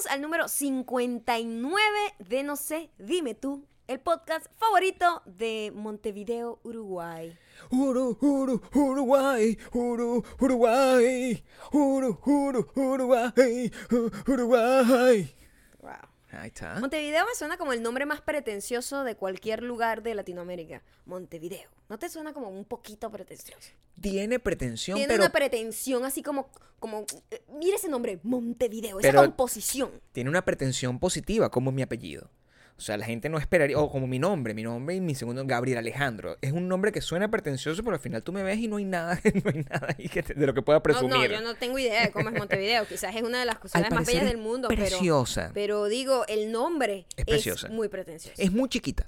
Bienvenidos al número 59 de No sé, dime tú, el podcast favorito de Montevideo, Uruguay. Uru, Uru, Uruguay, Uru, Uruguay, Uru, Uru, Uruguay, Uruguay. Wow. Ahí está. Montevideo me suena como el nombre más pretencioso de cualquier lugar de Latinoamérica. Montevideo. ¿No te suena como un poquito pretencioso? Tiene pretensión, Tiene pero una pretensión así como, como, eh, mira ese nombre, Montevideo, esa Pero- composición. tiene una pretensión positiva, como mi apellido. O sea, la gente no esperaría, o como mi nombre, mi nombre y mi segundo, Gabriel Alejandro. Es un nombre que suena pretencioso, pero al final tú me ves y no hay nada, no hay nada ahí que te- de lo que pueda presumir. no, yo no tengo idea de cómo es Montevideo. Quizás es una de las ciudades más bellas es del mundo, preciosa. pero digo, el nombre Es preciosa. muy pretencioso. Es muy chiquita.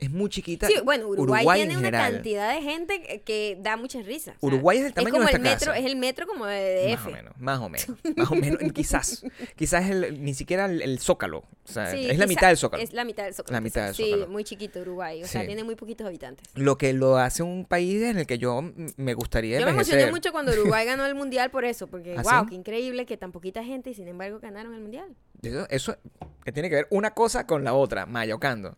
Es muy chiquita. Sí, bueno, Uruguay, en tiene una general. cantidad de gente que, que da muchas risas. o sea, Uruguay es el tamaño como de el metro, casa. es el metro como de Más DF. o menos, más o menos, más o menos, quizás, quizás el- ni siquiera el, el zócalo, o sea, Sí, es la mitad del zócalo. Es la mitad del zócalo. La mitad del quizás. Sí, Zócalo. muy chiquito Uruguay. O sea, Sí. tiene muy poquitos habitantes. Lo que lo hace un país en el que yo me gustaría Yo me emocioné envejecer. mucho cuando Uruguay ganó el mundial por eso, porque ¿Ah, wow, qué increíble que tan poquita gente y sin embargo ganaron el mundial. Eso, eso que tiene que ver una cosa con la otra, mayocando.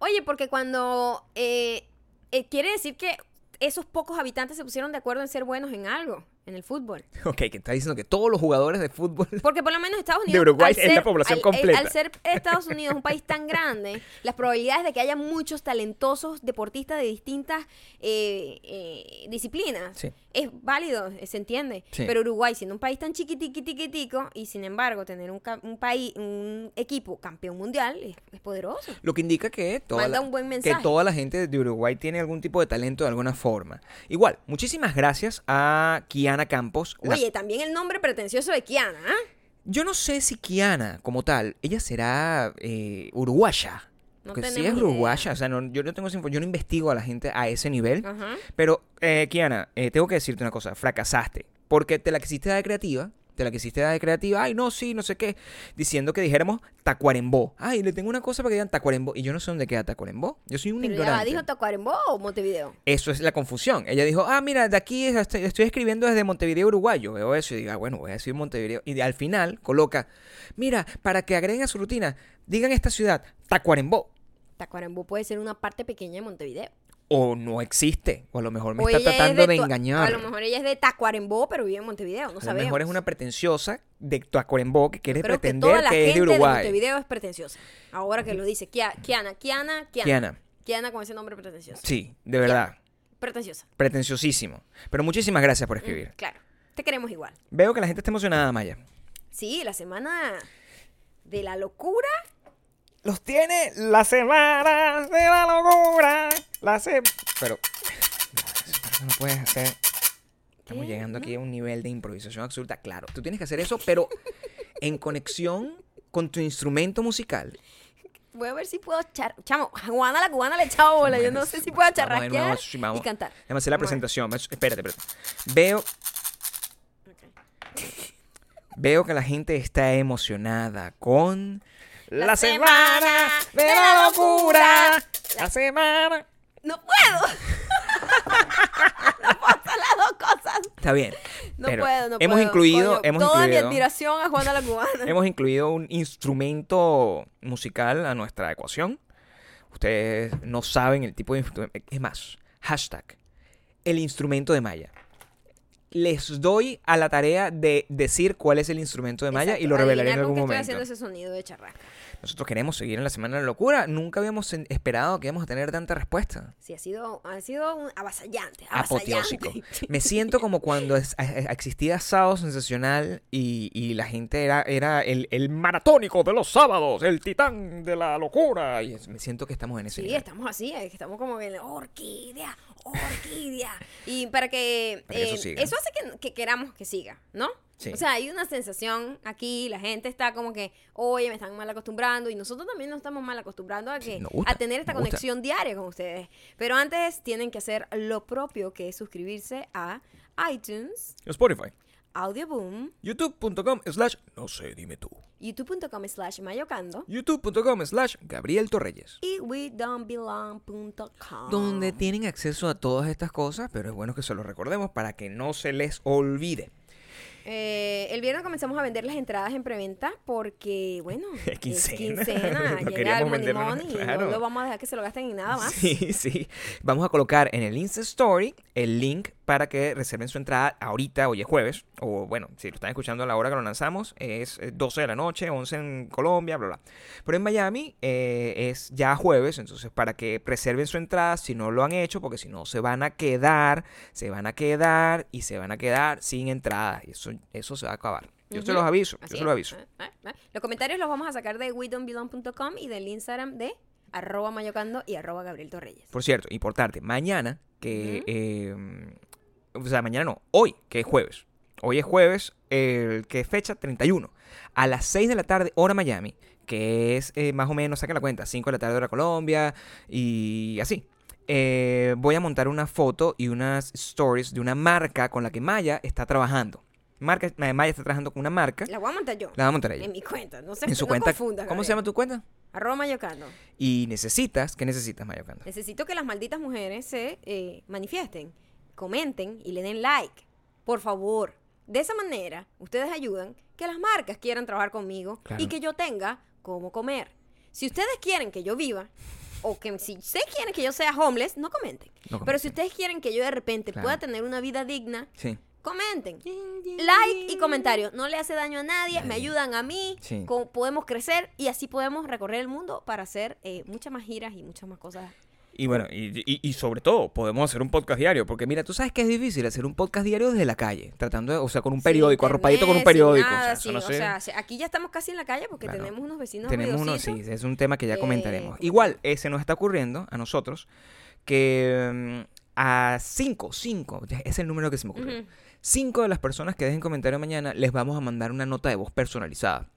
Oye, porque cuando eh, eh, quiere decir que esos pocos habitantes se pusieron de acuerdo en ser buenos en algo, en el fútbol. Ok, que está diciendo que todos los jugadores de fútbol Porque por lo menos Estados Unidos. Uruguay al es la población al- completa. Al ser Estados Unidos un país tan grande, las probabilidades de que haya muchos talentosos deportistas de distintas eh, eh, disciplinas Sí. es válido, se entiende. Sí. Pero Uruguay, siendo un país tan chiquitiquitiquitico, y sin embargo tener un, país, un equipo campeón mundial, es, es poderoso. Lo que indica que toda, Manda la, un buen que toda la gente de Uruguay tiene algún tipo de talento de alguna forma. Igual, muchísimas gracias a Kiana Campos. la- Oye, también el nombre pretencioso de Kiana, ¿ah? Yo no sé si Kiana, como tal, ella será eh, uruguaya. No tenemos es idea. uruguaya, o sea, no- yo no tengo yo no investigo a la gente a ese nivel. Ajá. Pero, eh, Kiana, eh, tengo que decirte una cosa, fracasaste. Porque te la quisiste dar de creativa, te la quisiste dar de creativa, ay, no, sí, no sé qué, diciendo que dijéramos Tacuarembó. Ay, le tengo una cosa para que digan Tacuarembó. Y yo no sé dónde queda Tacuarembó. Yo soy un Pero ya ignorante. ¿dijo Tacuarembó o Montevideo? Eso es la confusión. Ella dijo, ah, mira, de aquí es- estoy, estoy escribiendo desde Montevideo, Uruguay. Yo veo eso y digo, ah, bueno, voy a decir Montevideo. Y de- al final coloca, mira, para que agreguen a su rutina, digan esta ciudad, Tacuarembó. Tacuarembó puede ser una parte pequeña de Montevideo. O no existe. O a lo mejor me O está es tratando de, engañar. A lo mejor ella es de Tacuarembó, pero vive en Montevideo, no A lo sabemos. mejor es una pretenciosa de Tacuarembó que quiere Creo que pretender toda la que es gente de de Uruguay. Montevideo es pretenciosa. Ahora que lo dice. Kia- Kiana, Kiana, Kiana. Kiana. Kiana con ese nombre pretencioso. Sí, de verdad. Pretenciosa. Pretenciosísimo. Pero muchísimas gracias por Mm, escribir. claro. Te queremos igual. Veo que la gente está emocionada, Maya. Sí, la semana de la locura. Los tiene la semana de la locura. La se... Pero... No puedes hacer. Estamos ¿Qué? llegando aquí a un nivel de improvisación absurda. Claro, tú tienes que hacer eso, pero en conexión con tu instrumento musical. Voy a ver si puedo char... Chamo, a Juana la cubana le he echado bola. Yo no sé si puedo charrasquear sí, vamos. y cantar. Déjame hacer la Vamos presentación. Espérate, espérate. Veo, veo que la gente está emocionada con la, semana de la locura. La semana. ¡No puedo! no puedo hacer las dos cosas. Está bien. No pero puedo, no hemos puedo. incluido, Coño, hemos toda mi admiración a Juana la cubana. hemos incluido un instrumento musical a nuestra ecuación. Ustedes no saben el tipo de instrumento. Es más, hashtag, el instrumento de Maya. Les doy a la tarea de decir cuál es el instrumento de Maya y lo revelaré en algún momento. estoy haciendo ese sonido de charrasca. Nosotros queremos seguir en la Semana de la Locura. Nunca habíamos esperado que íbamos a tener tanta respuesta. Sí, ha sido, ha sido un avasallante, Apoteósico. avasallante. Me siento como cuando es- a- a- existía Sábado Sensacional y, y la gente era, era el, el maratónico de los sábados, el titán de la locura. Y me siento que estamos en ese Sí, nivel. estamos así, estamos como en orquídea, orquídea. Y para que, Para que eso eh, siga. eso hace que, que queramos que siga, ¿no? Sí. O sea, hay una sensación aquí, la gente está como que, oye, me están mal acostumbrando y nosotros también nos estamos mal acostumbrando a, que, gusta, a tener esta gusta. conexión diaria con ustedes. Pero antes tienen que hacer lo propio, que es suscribirse a iTunes, Spotify. Audioboom, YouTube.com slash no sé, dime tú. youtube.com slash mayocando YouTube.com slash Gabriel Torreyes. y wedon'tbelong.com. Donde tienen acceso a todas estas cosas, pero es bueno que se lo recordemos para que no se les olvide. Eh, el viernes comenzamos a vender las entradas en preventa porque, bueno, Es quincena. quincena, No llega el money money y no lo vamos a dejar que se lo gasten en nada más. Sí, sí. Vamos a colocar en el Insta Story el link para que reserven su entrada ahorita, hoy es jueves, o bueno, si lo están escuchando a la hora que lo lanzamos, es eh, 12 de la noche, 11 en Colombia, bla, bla. Pero en Miami eh, es ya jueves, entonces para que reserven su entrada si no lo han hecho, porque si no se van a quedar, se van a quedar y se van a quedar sin entrada. Y eso, eso se va a acabar. Yo se Ujú. los aviso, Así yo se los aviso. Eh, eh, eh. Los comentarios los vamos a sacar de WeDon'tBelong.com y del Instagram de arroba mayocando y arroba Gabriel Torreyes. Por cierto, importante, mañana, que... eh, o sea, mañana no, hoy, que es jueves. Hoy es jueves, el que es fecha 31. A las 6 de la tarde, hora Miami, que es eh, más o menos, saquen la cuenta, 5 de la tarde, hora Colombia, y así. Eh, voy a montar una foto y unas stories de una marca con la que Maya está trabajando. Marca, eh, Maya está trabajando con una marca. La voy a montar yo. La va a montar ella. En mi cuenta. No sé, En su no cuenta. confundas, ¿Cómo se llama tu cuenta? Arroba mayocando. Y necesitas, ¿qué necesitas, Maya Ocando? Necesito que las malditas mujeres se eh, manifiesten, comenten y le den like. Por favor. De esa manera, ustedes ayudan que las marcas quieran trabajar conmigo Claro. y que yo tenga cómo comer. Si ustedes quieren que yo viva, o que si ustedes quieren que yo sea homeless, no comenten. No Pero si ustedes quieren que yo de repente Claro. pueda tener una vida digna, Sí. comenten. Like y comentario. No le hace daño a nadie, me ayudan a mí, Sí. podemos crecer y así podemos recorrer el mundo para hacer eh, muchas más giras y muchas más cosas. Y bueno, y, y- y sobre todo, podemos hacer un podcast diario. Porque mira, tú sabes que es difícil hacer un podcast diario desde la calle. Tratando de, o sea, con un periódico, arropadito con un periódico. nada, o sea, eso sí, no o sé. sea, si- aquí ya estamos casi en la calle porque Claro. tenemos unos vecinos Tenemos uno, sí, es un tema que ya Eh, comentaremos. Igual, eh, se nos está ocurriendo a nosotros que mm, a cinco, cinco, ya es el número que se me ocurrió. Ujú. Cinco de las personas que dejen comentario mañana les vamos a mandar una nota de voz personalizada.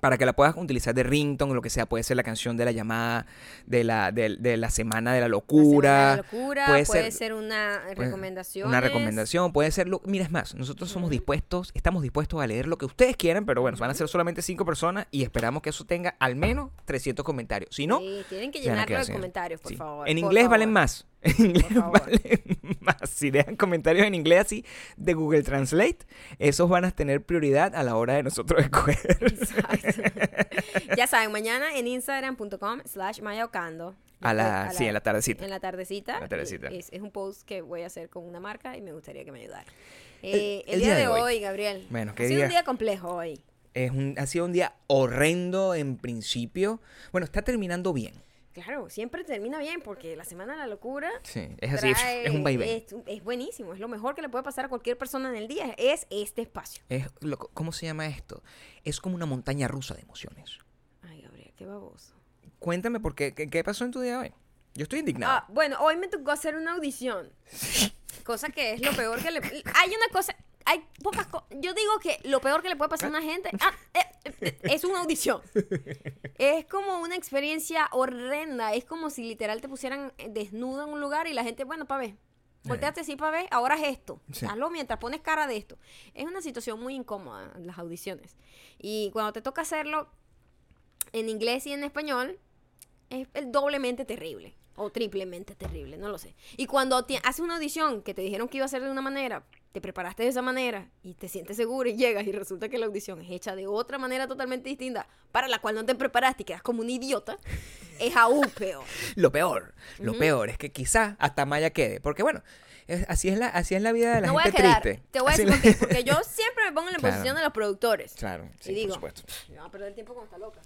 Para que la puedas utilizar de ringtone o lo que sea. Puede ser la canción de la llamada de la, de, de la semana de la locura. de la locura, puede puede, ser- ser, una recomendación. Una recomendación, puede ser... Lo, mira, es más, nosotros somos dispuestos, estamos dispuestos a leer lo que ustedes quieran, pero bueno, van a ser solamente cinco personas y esperamos que eso tenga al menos 300 comentarios. Si no, Sí, tienen que llenarlo de comentarios, por sí. favor. En por inglés valen más. En inglés más. Si dejan comentarios en inglés así de Google Translate, esos van a tener prioridad a la hora de nosotros escoger. Exacto. ya saben, mañana en instagram.com slash mayaocando. A la, sí, en la tardecita. En la tardecita. En la tardecita. Es, es un post que voy a hacer con una marca y me gustaría que me ayudara. El- Eh, el, el día, día de hoy. hoy, Gabriel. Bueno, ¿qué ha sido un día complejo hoy. Es un, ha sido un día horrendo en principio. Bueno, está terminando bien. Claro, siempre termina bien porque la semana de la locura Sí, es así, trae- es un vaivén. Es, es buenísimo, es lo mejor que le puede pasar a cualquier persona en el día, es este espacio. Es lo- ¿Cómo se llama esto? Es como una montaña rusa de emociones. Ay, Gabriel, qué baboso. Cuéntame por qué, qué, qué pasó en tu día hoy. Yo estoy indignado. Ah, bueno, hoy me tocó hacer una audición. Cosa que es lo peor que le... Hay una cosa... Hay pocas cosas... Yo digo que lo peor que le puede pasar a una gente ah, eh, eh, es una audición. Es como una experiencia horrenda. Es como si literal te pusieran eh, desnudo en un lugar y la gente, bueno, pa' ver. Volteate así para ver, ahora es esto. Sí. Hazlo mientras pones cara de esto. Es una situación muy incómoda las audiciones. Y cuando te toca hacerlo en inglés y en español, es doblemente terrible. O triplemente terrible, no lo sé. Y cuando haces una audición que te dijeron que iba a ser de una manera, te preparaste de esa manera y te sientes seguro y llegas y resulta que la audición es hecha de otra manera totalmente distinta para la cual no te preparaste y quedas como un idiota, es aún peor. Lo peor, lo peor es que quizá hasta Maya quede. Porque bueno, es- así, es la, así es la vida de la No voy a gente quedar. triste. Te voy a decir la- por qué. Porque yo siempre me pongo en la Claro. posición de los productores. Claro, sí, y digo, por supuesto. "Me van a perder el tiempo con esta loca.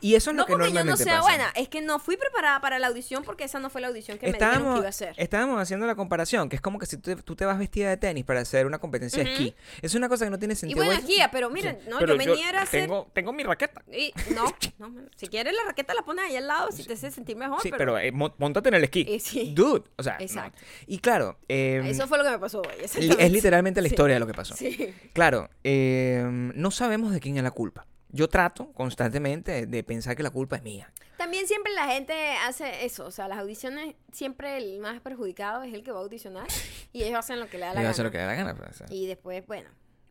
Y eso es No lo que porque yo no normalmente sea pasa. buena, es que no fui preparada para la audición porque esa no fue la audición que me dijeron que Estábamos, iba a hacer. estábamos haciendo la comparación, que es como que si tú, te- tú te vas vestida de tenis para hacer una competencia de esquí. Es una cosa que no tiene Y sentido. bueno, Voy- guía, pero miren, Sí, no, pero yo venía era a hacer... tengo, tengo mi raqueta. Y, no, no, si quieres la raqueta la pones ahí al lado si te hace sentir mejor. Sí, pero, pero eh, mo- móntate en el esquí. Eh, sí. Dude, o sea, no. Exacto. Y claro, eh, eso fue lo que me pasó exactamente. es literalmente la Sí. historia de lo que pasó. Sí. Claro, eh, no sabemos de quién es la culpa. Yo trato constantemente de pensar que la culpa es mía. También siempre la gente hace eso, o sea, las audiciones siempre el más perjudicado es el que va a audicionar y ellos hacen lo que le da la gana. hacer lo que le da la gana. pues, o sea. Y después, bueno,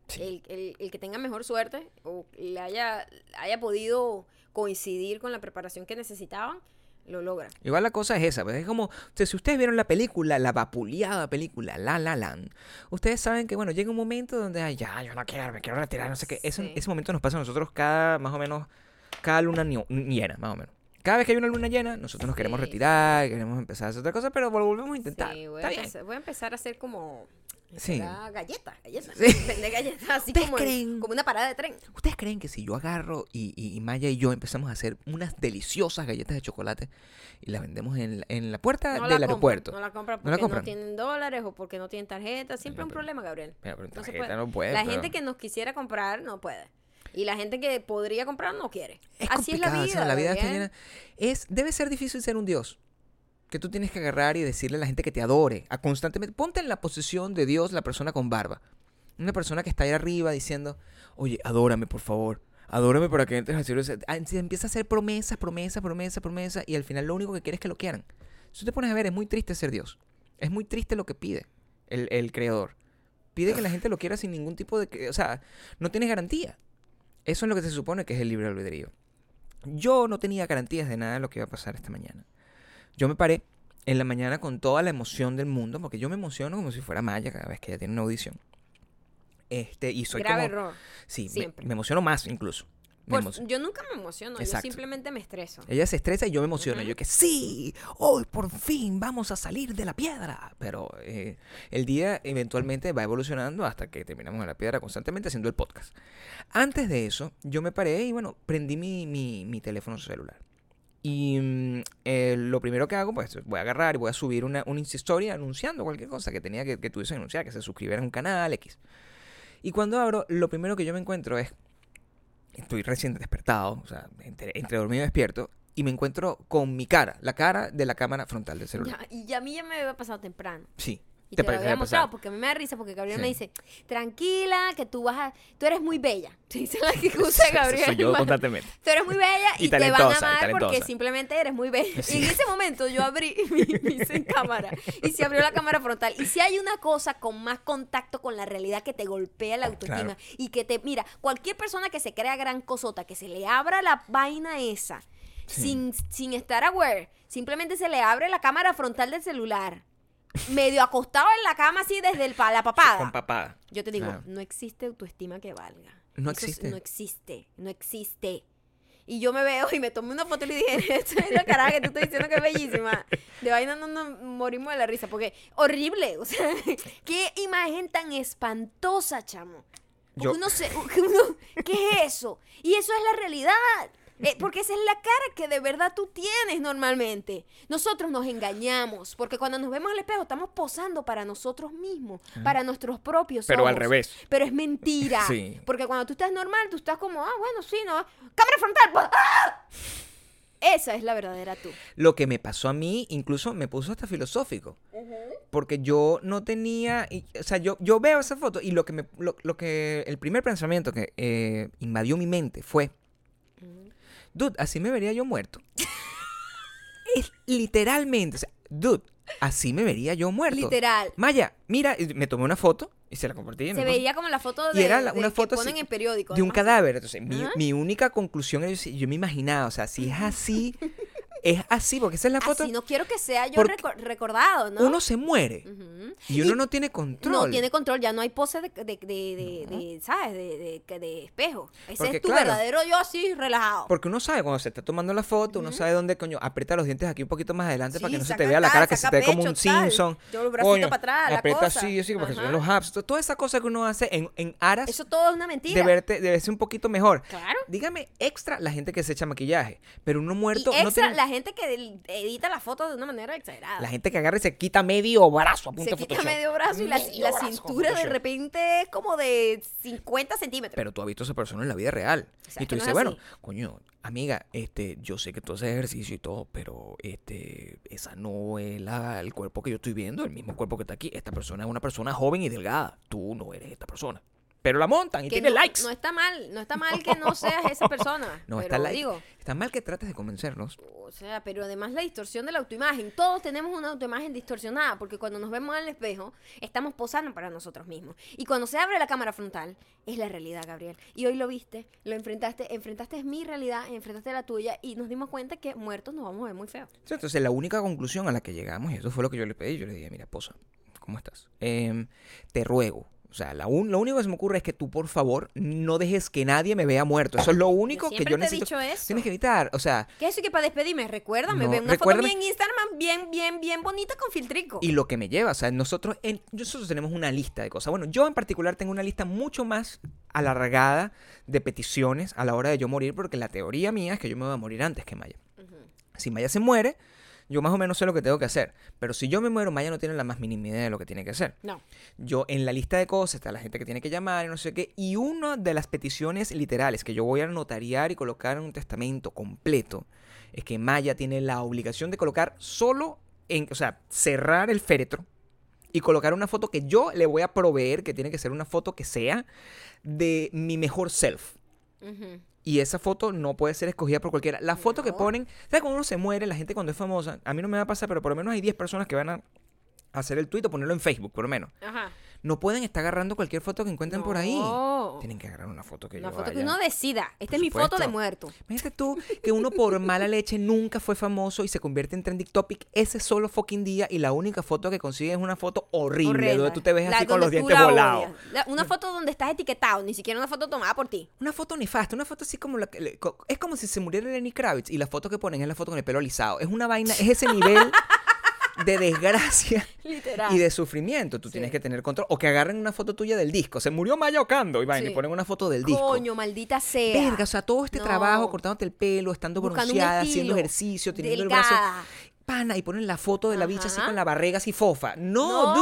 Sí. el, el- el que tenga mejor suerte o le haya, haya podido coincidir con la preparación que necesitaban, lo logra. Igual la cosa es esa, pues, es como, o sea, si ustedes vieron la película, la vapuleada película, La La Land, ustedes saben que, bueno, llega un momento donde, ay, ya, yo no quiero, me quiero retirar, no sé qué. Ese, Sí. ese momento nos pasa a nosotros cada, más o menos, cada luna llena, más o menos. Cada vez que hay una luna llena, nosotros nos queremos retirar, queremos empezar a hacer otra cosa, pero volvemos a intentar. Sí, voy, a empezar, voy a empezar a hacer como... Sí. Galletas, galletas. Sí. Vender galletas así ¿Ustedes como, en- como una parada de tren. ¿Ustedes creen que si yo agarro y, y- Maya y yo empezamos a hacer unas deliciosas galletas de chocolate y las vendemos en, la- en la puerta No del la aeropuerto? No la compran ¿No la porque no, tienen dólares o porque no tienen tarjeta. Siempre No, un problema, Gabriel. Mira, pero en No se tarjeta puede. no puede, la pero- gente que nos quisiera comprar no puede. Y la gente que podría comprar no quiere. Es Así es la o vida. sea, la vida está Gabriel. llena. Es, debe ser difícil ser un dios. Que tú tienes que agarrar y decirle a la gente que te adore. A constantemente. Ponte en la posición de Dios, la persona con barba. Una persona que está ahí arriba diciendo, oye, adórame, por favor. Adórame para que entres al cielo. Ah, empieza a hacer promesas, promesas, promesas, promesas. Y al final lo único que quieres es que lo quieran. Si tú te pones a ver, es muy triste ser Dios. Es muy triste lo que pide el, el creador. Pide que la gente lo quiera sin ningún tipo de... O sea, no tienes garantía. Eso es lo que se supone que es el libre albedrío. Yo no tenía garantías de nada de lo que iba a pasar esta mañana. Yo me paré en la mañana con toda la emoción del mundo, porque yo me emociono como si fuera Maya cada vez que ella tiene una audición. Este, y soy Grave como... error. Sí, siempre. me, emociono más incluso. Me Pues, emociono. yo nunca me emociono, Exacto. yo simplemente me estreso. Ella se estresa y yo me emociono. Yo que sí, hoy por fin vamos a salir de la piedra. Pero eh, el día eventualmente va evolucionando hasta que terminamos en la piedra constantemente haciendo el podcast. Antes de eso, yo me paré y bueno, prendí mi, mi- mi teléfono celular. Y mm, eh, lo primero que hago, pues voy a agarrar y voy a subir una, una Story anunciando cualquier cosa que tenía que, que tuviese que anunciar, que se suscribieran a un canal X. Y cuando abro, lo primero que yo me encuentro es estoy recién despertado, o sea, entre, entre dormido y despierto, y me encuentro con mi cara, la cara de la cámara frontal del celular. Ya, y a mí ya me había pasado temprano. Sí. Y te, lo parece había que mostrado porque a mí me da risa porque Gabriel Sí. me dice, tranquila, que tú vas a... Tú eres muy bella. Se dice la que usa Gabriel. Soy yo constantemente. Tú eres muy bella y, Y te van a amar porque simplemente eres muy bella. Sí. Y en ese momento yo abrí mi, cámara y se abrió la cámara frontal. Y si hay una cosa con más contacto con la realidad que te golpea la autoestima Claro. y que te... Mira, cualquier persona que se crea gran cosota, que se le abra la vaina esa Sí. sin, sin estar aware, simplemente se le abre la cámara frontal del celular. Medio acostado en la cama así desde el, pa- la papada. Con papada. Yo te digo, Claro. no existe autoestima que valga. No Eso es- existe. no existe, no existe. Y yo me veo y me tomé una foto y le dije, esta es la cara que tú estás diciendo que es bellísima. De vaina no nos morimos de la risa, porque horrible, o sea, qué imagen tan espantosa, chamo. Yo- uno se, uno- ¿qué es eso? Y eso es la realidad. Eh, porque esa es la cara que de verdad tú tienes normalmente. Nosotros nos engañamos, porque cuando nos vemos al espejo estamos posando para nosotros mismos, para nuestros propios Pero al revés. Pero es mentira. Sí. Porque cuando tú estás normal, tú estás como, ah, bueno, sí, ¿no? Cámara frontal. pues, ¡ah! Esa es la verdadera tú. Lo que me pasó a mí incluso me puso hasta filosófico. Porque yo no tenía, y- o sea, yo, yo veo esa foto y lo que me, lo, lo que, el primer pensamiento que eh, invadió mi mente fue, dude, así me vería yo muerto. es literalmente, o sea, dude, así me vería yo muerto. Literal. Maya, mira, y me tomé una foto y se la compartí. y Se veía como la foto Y de, era la- de una que foto ponen así, en periódico. de un cadáver. Entonces, mi, mi única conclusión es, yo me imaginaba, o sea, si es así, es así, porque esa es la foto. Así no quiero que sea yo Porque reco- recordado, ¿no? Uno se muere y uno no tiene control. No tiene control, ya no hay pose de, de, de, de- de, ¿sabes? De, espejo. Ese Porque, es tu claro. verdadero yo así, relajado. Porque uno sabe cuando se está tomando la foto, uno sabe dónde, coño, aprieta los dientes aquí un poquito más adelante para que no se te vea la cara, que se te ve como un tal. Simpson. Yo el bracito Coño, para atrás, la aprieta cosa. así, así, para que se vean los abs. to- Toda esa cosa que uno hace en, en aras Eso todo es una mentira. de verte, de verse un poquito mejor. Claro. Dígame extra la gente que se echa maquillaje, pero uno Y muerto extra, no tiene... la gente que del- edita la foto de una manera exagerada. La gente que agarra y se quita medio brazo a punta se quita Photoshop. medio brazo y la, Medio la brazo con cintura de repente es como de 50 centímetros. Pero tú has visto a esa persona en la vida real. sea, y tú que no dices, es bueno, coño, amiga, este, yo sé que tú haces ejercicio y todo, pero este, esa no es la, el cuerpo que yo estoy viendo, el mismo cuerpo que está aquí. Esta persona es una persona joven y delgada. Tú no eres esta persona. Pero la montan y tiene no, likes. no está mal, no está mal que no seas esa persona. No, pero está like. digo, Está mal que trates de convencerlos. o sea, pero además la distorsión de la autoimagen. Todos tenemos una autoimagen distorsionada porque cuando nos vemos al espejo estamos posando para nosotros mismos. Y cuando se abre la cámara frontal es la realidad, Gabriel. Y hoy lo viste, lo enfrentaste, enfrentaste mi realidad, enfrentaste la tuya y nos dimos cuenta que muertos nos vamos a ver muy feos. Sí, Entonces, la única conclusión a la que llegamos, y eso fue lo que yo le pedí, yo le dije, mira, posa, ¿cómo estás? Em, te ruego. O sea, la un- lo único que se me ocurre es que tú, por favor, no dejes que nadie me vea muerto. Eso es lo único que siempre yo te he dicho eso. Tienes que evitar. O sea, ¿Qué es eso que para despedirme? Recuérdame, No, ve una recuérdame- foto en Instagram, bien, bien, bien bonita con filtrico. y lo que me lleva, o sea, nosotros, en- nosotros tenemos una lista de cosas. Bueno, yo en particular tengo una lista mucho más alargada de peticiones a la hora de yo morir, porque la teoría mía es que yo me voy a morir antes que Maya. Si Maya se muere, yo más o menos sé lo que tengo que hacer. Pero si yo me muero, Maya no tiene la más mínima idea de lo que tiene que hacer. No. Yo en la lista de cosas está la gente que tiene que llamar y no sé qué. Y una de las peticiones literales que yo voy a notariar y colocar en un testamento completo es que Maya tiene la obligación de colocar solo en, o sea, cerrar el féretro y colocar una foto que yo le voy a proveer, que tiene que ser una foto que sea de mi mejor self. Ujú. Y esa foto no puede ser escogida por cualquiera. La foto que ponen, ¿sabes cuando uno se muere, la gente cuando es famosa? A mí no me va a pasar, pero por lo menos hay 10 personas que van a hacer el tweet o ponerlo en Facebook, por lo menos. Ajá. No pueden estar agarrando cualquier foto que encuentren por ahí. Tienen que agarrar una foto que Una yo foto que uno decida. Esta es mi foto de muerto. Imagínate tú que uno por mala leche nunca fue famoso y se convierte en trending topic ese solo fucking día y la única foto que consigue es una foto horrible Horrenda. donde tú te ves La- así con los dientes la volados. una foto donde estás etiquetado, ni siquiera una foto tomada por ti. Una foto nefasta, una foto así como la que... Es como si se muriera Lenny Kravitz y la foto que ponen es la foto con el pelo alisado. Es una vaina, es ese nivel de desgracia Literal. y de sufrimiento. Tú Sí. tienes que tener control. O que agarren una foto tuya del disco. Se murió Maya Ocando y vaina, Sí. y ponen una foto del disco. Coño, maldita sea. Verga, o sea, todo este No. trabajo, cortándote el pelo, estando Buscando bronceada, haciendo ejercicio, teniendo el brazo pana y ponen la foto de la bicha así con la barriga así fofa. No,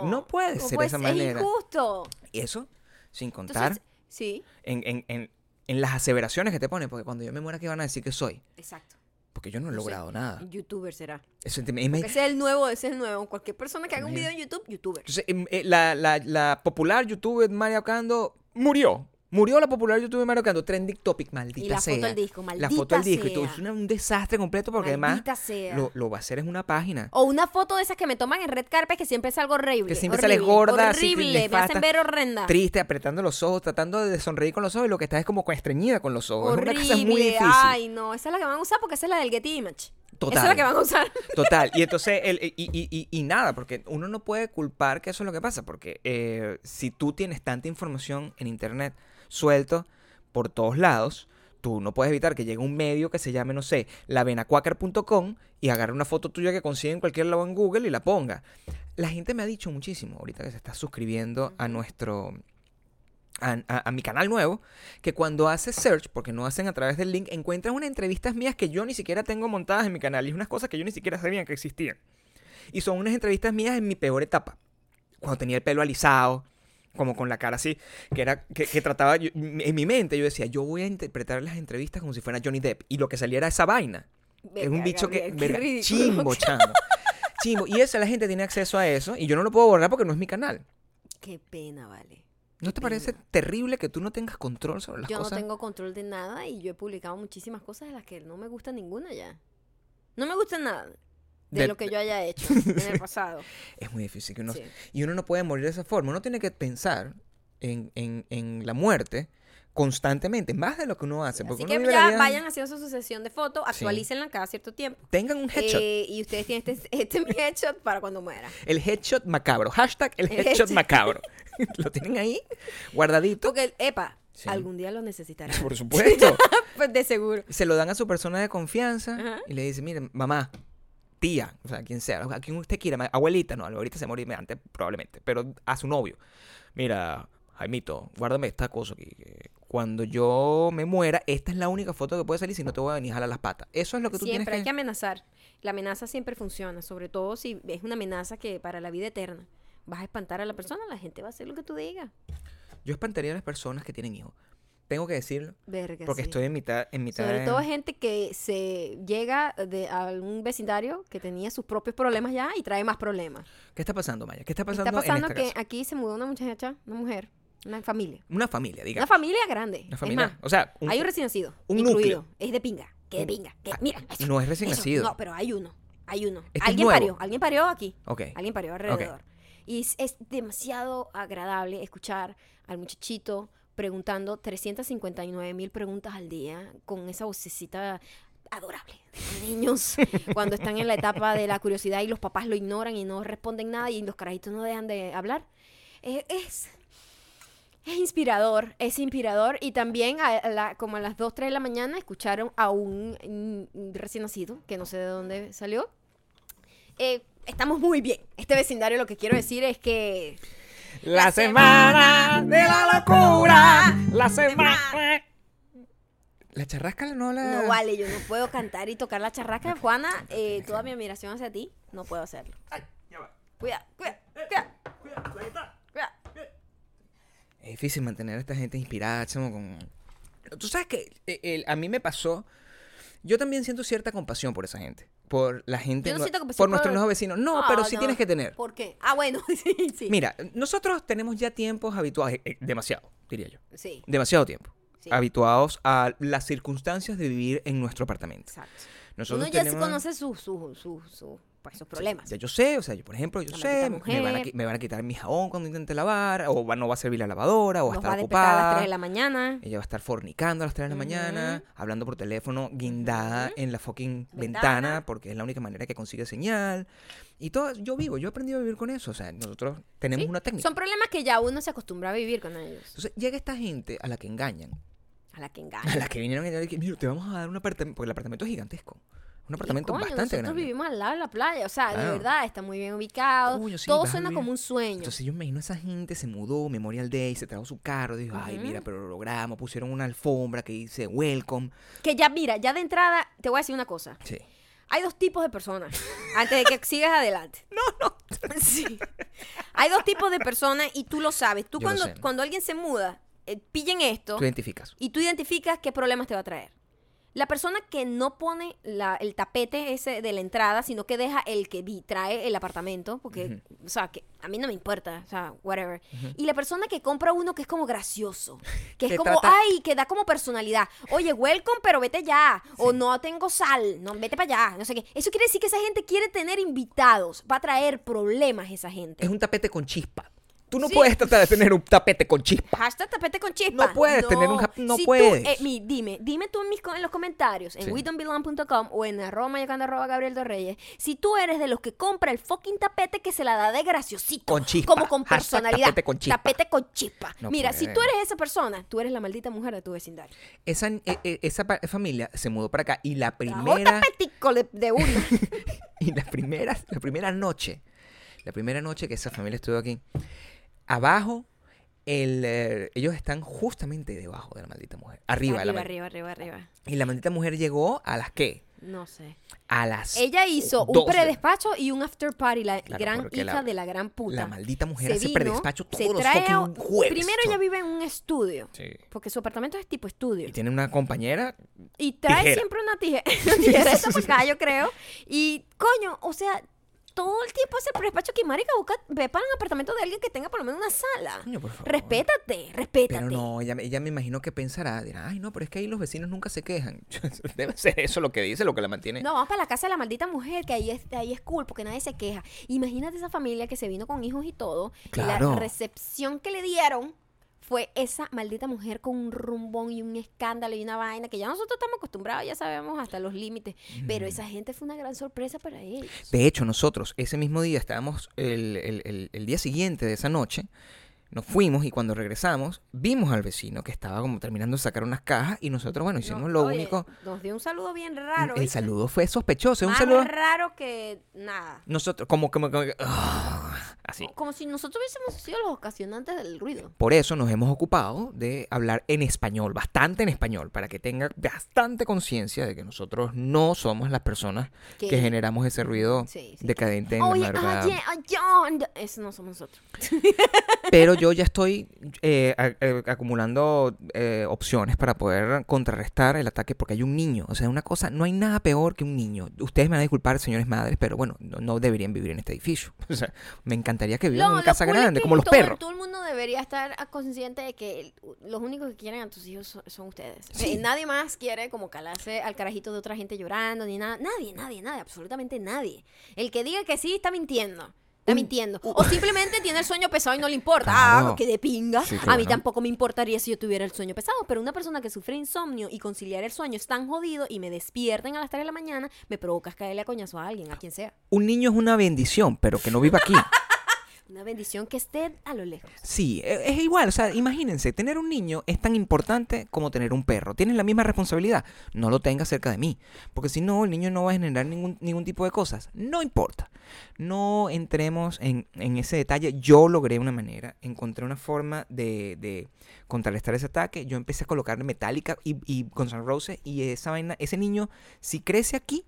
dude, no puede ser de esa manera. Es injusto. Y eso sin contar Entonces, sí, en, en- en- en las aseveraciones que te ponen, porque cuando yo me muera, ¿qué van a decir que soy? exacto. Porque yo no he No sé. logrado nada. Youtuber será. Eso, te- me- me- Ese es el nuevo, ese es el nuevo. Cualquier persona que haga un video en YouTube, youtuber. Entonces, em, eh, la, la- la popular youtuber Mario Ocando murió. Murió la popular youtuber Mario Ocando. Trending topic, maldita Y la sea. foto del disco, La maldita foto del disco. Y todo sea. es un desastre completo porque Maldita además sea. lo, lo va a hacer en una página. O una foto de esas que me toman en red carpet que siempre salgo horrible. Que siempre horrible, sales gorda, así, Horrible, me nefasta, hacen ver horrenda. Triste, apretando los ojos, tratando de sonreír con los ojos y lo que estás es como estreñida con los ojos. Horrible. Es una cosa muy difícil. Ay, no, esa es la que van a usar porque esa es la del Getty Image. Total. Esa es la que van a usar. Total. Y entonces, el- y, y- y- y nada, porque uno no puede culpar que eso es lo que pasa, porque eh, si tú tienes tanta información en internet suelto por todos lados, tú no puedes evitar que llegue un medio que se llame, no sé, lavenacuacar.com y agarre una foto tuya que consigue en cualquier lado en Google y la ponga. La gente me ha dicho muchísimo, ahorita que se está suscribiendo a nuestro... A, a- a mi canal nuevo, que cuando haces search, porque no hacen a través del link, encuentras unas entrevistas mías que yo ni siquiera tengo montadas en mi canal y unas cosas que yo ni siquiera sabía que existían. Y son unas entrevistas mías en mi peor etapa, cuando tenía el pelo alisado, como con la cara así, que era que, que trataba, yo- en mi mente yo decía, yo voy a interpretar las entrevistas como si fuera Johnny Depp, y lo que saliera esa vaina. es un bicho que, Gabriel, verga, chimbo, chamo. Chimbo. Y esa la gente tiene acceso a eso, y yo no lo puedo borrar porque no es mi canal. Qué pena, vale. ¿No te parece terrible que tú no tengas control sobre las Yo cosas? no tengo control de nada y yo he publicado muchísimas cosas de las que no me gusta ninguna ya. No me gusta nada de, De- lo que yo haya hecho en el pasado. Es muy difícil que uno... Sí. Y uno no puede morir de esa forma. Uno tiene que pensar en, en- en la muerte constantemente, más de lo que uno hace. Porque Así uno que ya vayan haciendo su sesión de fotos, actualícenla cada cierto tiempo. Tengan un headshot. Eh, y ustedes tienen este, este mi headshot para cuando muera. El headshot macabro. Hashtag el El headshot headshot. macabro. lo tienen ahí, guardadito. Porque, epa, Sí. algún día lo necesitarán. Por supuesto. Pues de seguro. Se lo dan a su persona de confianza Ajá. y le dicen, mire, mamá, tía, o sea, quien sea, a quien usted quiera, abuelita, no, abuelita se morirá antes probablemente, pero a su novio. Mira, Jaimito, guárdame esta cosa aquí. que cuando yo me muera, esta es la única foto que puede salir si no te voy a venir a jalar las patas. Eso es lo que tú Siempre hay tienes que amenazar. La amenaza siempre funciona, sobre todo si es una amenaza que para la vida eterna vas a espantar a la persona, la gente va a hacer lo que tú digas. Yo espantaría a las personas que tienen hijos. Tengo que decirlo, Verga, porque sí. estoy en mitad, en mitad Sobre de- todo gente que se llega de a un vecindario que tenía sus propios problemas ya y trae más problemas. ¿Qué está pasando, Maya? ¿Qué está pasando, Está pasando en esta que casa? aquí se mudó una muchacha, una mujer, Una familia. Una familia, Una digamos. familia grande. Una Es familia. más, o sea, un- hay un recién nacido. un incluido. núcleo. Es de pinga. Que de pinga. Que, Ah, mira. eso, no es recién eso. nacido. No, pero hay uno. Hay uno. Este es alguien parió. Alguien parió aquí. Ok. Alguien parió alrededor. Y es, es demasiado agradable escuchar al muchachito preguntando 359 mil preguntas al día con esa vocecita adorable de niños cuando están en la etapa de la curiosidad y los papás lo ignoran y no responden nada y los carajitos no dejan de hablar. Eh, es, es inspirador, es inspirador. Y también, a- la- como a las 2, 3 de la mañana, escucharon a un recién nacido, que no sé de dónde salió. Eh, estamos muy bien. Este vecindario, lo que quiero decir es que. La semana de la locura. La semana. La charrasca no la. No vale, yo no puedo cantar y tocar la charrasca. Juana, eh, toda mi admiración hacia ti, no puedo hacerlo. Cuidado, cuidado, cuidado. cuidado. Es difícil mantener a esta gente inspirada, chamo, con... Tú sabes que eh, el- a mí me pasó... Yo también siento cierta compasión por esa gente. Por la gente... Yo no siento compasión por por- nuestros nuevos vecinos. No, Ah, pero sí no. tienes que tener. ¿Por qué? Ah, bueno, sí, sí. Mira, nosotros tenemos ya tiempos habituados, eh, demasiado, diría yo. Sí, Demasiado tiempo. Sí. Habituados a las circunstancias de vivir en nuestro apartamento. exacto. Nosotros Uno ya tenemos- conoce sus su, su, su- pues, sus problemas. Ya yo sé, o sea, yo por ejemplo, yo La sé, me van, a, me van a quitar mi jabón cuando intente lavar, o va- no va a servir la lavadora, o va a estar va a a las ocupada. 3 de la mañana. Ella va a estar fornicando a las 3 de la mañana, hablando por teléfono, guindada en la fucking Ventana. ventana. porque es la única manera que consigue señal. Y todo, yo vivo, yo he aprendido a vivir con eso. O sea, nosotros tenemos Sí, una técnica. Son problemas que ya uno se acostumbra a vivir con ellos. Entonces llega esta gente a la que engañan, A la que a engañan. la que vinieron a y que, mira, te vamos a dar un apartamento, porque el apartamento es gigantesco. Un apartamento Coño, bastante nosotros grande. vivimos al lado de la playa, o sea, de verdad, está muy bien ubicado. Coño, sí, Todo suena como un sueño. Entonces yo me imagino esa gente, se mudó, Memorial Day, se trajo su carro, dijo, ay, mira, pero lo logramos, pusieron una alfombra que dice welcome. Que ya, mira, ya de entrada, te voy a decir una cosa. Sí. Hay dos tipos de personas. Antes de que sigas adelante. No, no. Sí. Hay dos tipos de personas y tú lo sabes. Tú Yo cuando, sé. cuando alguien se muda, eh, pillen esto Tú identificas. y tú identificas qué problemas te va a traer. La persona que no pone la- el tapete ese de la entrada, sino que deja el que vi, trae el apartamento, porque, o sea, que a mí no me importa, o sea, whatever. Y la persona que compra uno que es como gracioso, que es como, trata- ay, que da como personalidad. Oye, welcome, pero vete ya. O no tengo sal, no, vete para allá, no sé qué. Eso quiere decir que esa gente quiere tener invitados, va a traer problemas esa gente. Es un tapete con chispa. Tú no Sí. puedes tratar de tener un tapete con chispa. Hashtag tapete con chispa. No puedes tener un no Si tú, puedes. eh, mi- dime, dime tú en, mis, en los comentarios, en Sí. WeDon'tBelong.com o en arroba mayocando arroba Gabriel Dos Reyes, si tú eres de los que compra el fucking tapete que se la da de graciosito. Con chispa. Como con Hashtag personalidad. tapete con chispa. Tapete con chispa. No Mira, si tú eres esa persona, tú eres la maldita mujer de tu vecindario. Esa, eh, eh, esa familia se mudó para acá y la primera tapetico de, de uno. y la primera la primera noche, la primera noche que esa familia estuvo aquí, abajo el, eh, ellos están justamente debajo de la maldita mujer, arriba, de la arriba, arriba, arriba, arriba. y la maldita mujer llegó a las qué? No sé. A las Ella hizo un 12. predespacho y un after party, la Claro, gran hija la- de la gran puta. la maldita mujer Se hace vino, predespacho se todos los trae a- fucking jueves. Primero ella vive en un estudio. Sí. Porque su apartamento es tipo estudio. Y tiene una compañera Y trae Tijera. siempre una tijera. Tijera para acá, yo creo. Y, coño, o sea, todo el tiempo hace el despacho que, marica, busca, ve para un apartamento de alguien que tenga por lo menos una sala. Coño, por favor. Respétate, respétate. Pero no, ella, ella me imagino que pensará, dirá, ay no, pero es que ahí los vecinos nunca se quejan. Debe ser eso lo que dice, lo que la mantiene. No, vamos para la casa de la maldita mujer, que ahí es, ahí es cool, porque nadie se queja. Imagínate esa familia que se vino con hijos y todo. Y la recepción que le dieron fue esa maldita mujer con un rumbón y un escándalo y una vaina que ya nosotros estamos acostumbrados, ya sabemos hasta los límites. Pero esa gente fue una gran sorpresa para ellos. De hecho, nosotros ese mismo día estábamos, el, el- el- el día siguiente de esa noche, nos fuimos y cuando regresamos vimos al vecino que estaba como terminando de sacar unas cajas y nosotros, bueno, hicimos No, lo oye, único. Nos dio un saludo bien raro. el ¿viste? saludo fue sospechoso, un Más saludo. raro que nada. Nosotros, como, como, como que, ah, así. Como si nosotros hubiésemos sido los ocasionantes del ruido. Por eso nos hemos ocupado de hablar en español, bastante en español, para que tenga bastante conciencia de que nosotros no somos las personas que, Que- generamos ese ruido Sí, sí. decadente en Oye, la madrugada. oye, oye, eso no somos nosotros. Pero yo ya estoy eh, eh, acumulando eh, opciones para poder contrarrestar el ataque porque hay un niño. O sea, una cosa, no hay nada peor que un niño. Ustedes me van a disculpar, señores madres, pero bueno, no, no deberían vivir en este edificio. O sea, me encantaría que vivan en No, una lo casa cool es grande, que como los todo, perros. Todo el mundo debería estar consciente de que los únicos que quieren a tus hijos son, son ustedes. Sí. Eh, nadie más quiere como calarse al carajito de otra gente llorando, ni nada. Nadie, nadie, nadie, absolutamente nadie. El que diga que sí está mintiendo. Está Un- mintiendo. O simplemente tiene el sueño pesado y no le importa. Claro. Ah, que de pinga. Sí, A mí tampoco me importaría si yo tuviera el sueño pesado. Pero una persona que sufre insomnio y conciliar el sueño es tan jodido y me despierten a las 3 de la mañana, me provocas caerle a coñazo a alguien, a quien sea. Un niño es una bendición, pero que no viva aquí. Una bendición que esté a lo lejos. Sí, e- es igual, o sea, imagínense, tener un niño es tan importante como tener un perro. Tienes la misma responsabilidad, no lo tengas cerca de mí, porque si no, el niño no va a generar ningún, ningún tipo de cosas. No importa, no entremos en, en ese detalle. Yo logré una manera, encontré una forma de, de contrarrestar ese ataque. Yo empecé a colocarle Metallica y, y Guns N' Roses y esa vaina, ese niño, si crece aquí,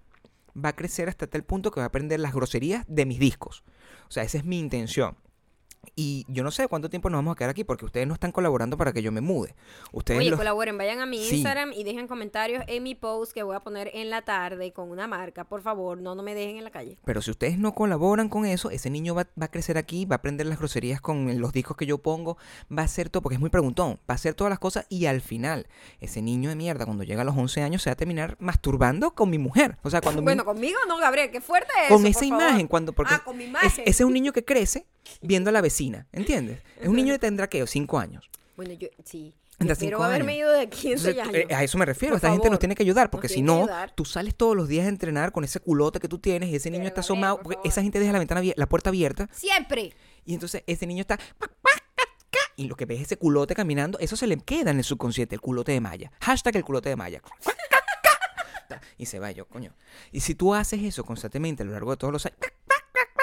va a crecer hasta tal punto que va a aprender las groserías de mis discos. O sea, esa es mi intención. Y yo no sé cuánto tiempo nos vamos a quedar aquí porque ustedes no están colaborando para que yo me mude. Ustedes Oye, los- colaboren, vayan a mi Sí. Instagram y dejen comentarios en mi post que voy a poner en la tarde con una marca. Por favor, no, no me dejen en la calle. Pero si ustedes no colaboran con eso, ese niño va, va a crecer aquí, va a aprender las groserías con los discos que yo pongo, va a hacer todo, porque es muy preguntón, va a hacer todas las cosas y al final, ese niño de mierda, cuando llega a los 11 años, se va a terminar masturbando con mi mujer. O sea, cuando mi- Bueno, conmigo no, Gabriel, qué fuerte es con eso, esa por favor. imagen, cuando porque Ah, con mi es- imagen. ese es un niño que crece viendo a la vecina, ¿entiendes? Es un niño que tendrá que 5 años. Bueno, yo sí. Cinco haberme ido de 15 Entonces, años. eh, a eso me refiero, Por esta gente nos favor, tiene que ayudar, porque si no, tú sales todos los días a entrenar con ese culote que tú tienes y ese niño Pero, está asomado, por porque favor. esa gente deja la ventana la puerta abierta Siempre. y entonces ese niño está y lo que ves es ese culote caminando, eso se le queda en el subconsciente, el culote de Maya. Hashtag el culote de Maya. Y se va yo, coño. Y si tú haces eso constantemente a lo largo de todos los años,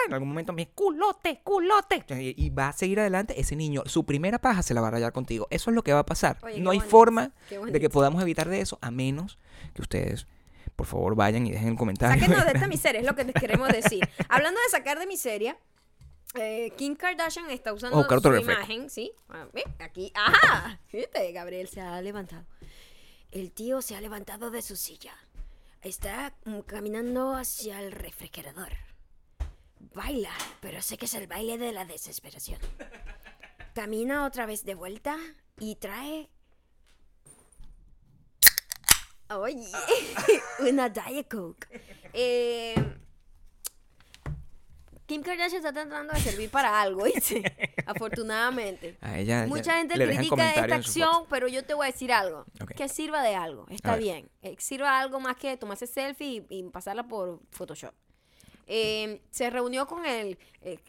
en algún momento me culote, culote. Y, y va a seguir adelante, ese niño, su primera paja se la va a rayar contigo. Eso es lo que va a pasar. Oye, no hay bonito, forma de que podamos evitar de eso, a menos que ustedes, por favor, vayan y dejen el comentario. Sáquenos de esta miseria, es lo que les queremos decir. Hablando de sacar de miseria, eh, Kim Kardashian está usando Oh, su imagen, ¿sí? Ah, Aquí, ajá, fíjate, Gabriel se ha levantado. El tío se ha levantado de su silla. Está mm, caminando hacia el refrigerador. Baila, pero sé que es el baile de la desesperación. Camina otra vez de vuelta y trae... Oye, una Diet Coke. Eh, Kim Kardashian está tratando de servir para algo, ¿viste? Afortunadamente. A ella Mucha gente critica esta acción, pero yo te voy a decir algo. Que sirva de algo. Está bien. Eh, sirva de algo más que tomarse selfie y, y pasarla por Photoshop. Eh, se reunió con el... eh,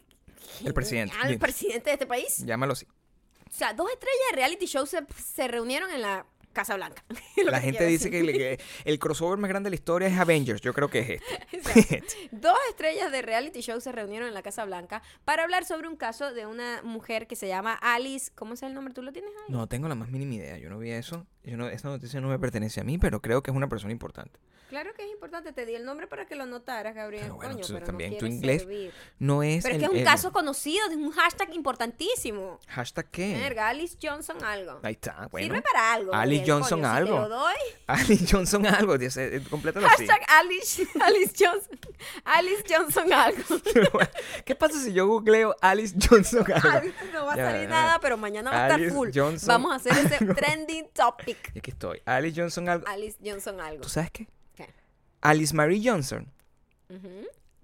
El presidente. al presidente de este país. Llámalo así. O sea, dos estrellas de reality show se, se reunieron en la Casa Blanca. La que gente dice que, el crossover más grande de la historia es Avengers. Yo creo que es Exacto. este. Dos estrellas de reality show se reunieron en la Casa Blanca para hablar sobre un caso de una mujer que se llama Alice. ¿Cómo es el nombre? ¿Tú lo tienes ahí? no tengo la más mínima idea. Yo no vi eso. Yo no, esa noticia no me pertenece a mí, pero creo que es una persona importante. Claro que es importante. Te di el nombre para que lo notaras, Gabriel. Pero bueno, Coño, entonces pero también no tu inglés servir. No es. Pero es que es un el- caso conocido, es un hashtag importantísimo. ¿Hashtag qué? Verga, Alice Johnson algo. Ahí está, bueno. Sirve para algo. Alice Gabriel, Johnson coño, si algo. te lo doy. Alice Johnson algo. eh, Complétalo así. Hashtag Alice, Alice Johnson. Alice Johnson algo. ¿Qué pasa si yo googleo Alice Johnson algo? Alice, no va a salir ya. nada, pero mañana va a estar full. Johnson Vamos a hacer ese trending topic. Y aquí estoy. Alice Johnson algo. Alice Johnson algo. ¿Tú sabes qué? Alice Marie Johnson.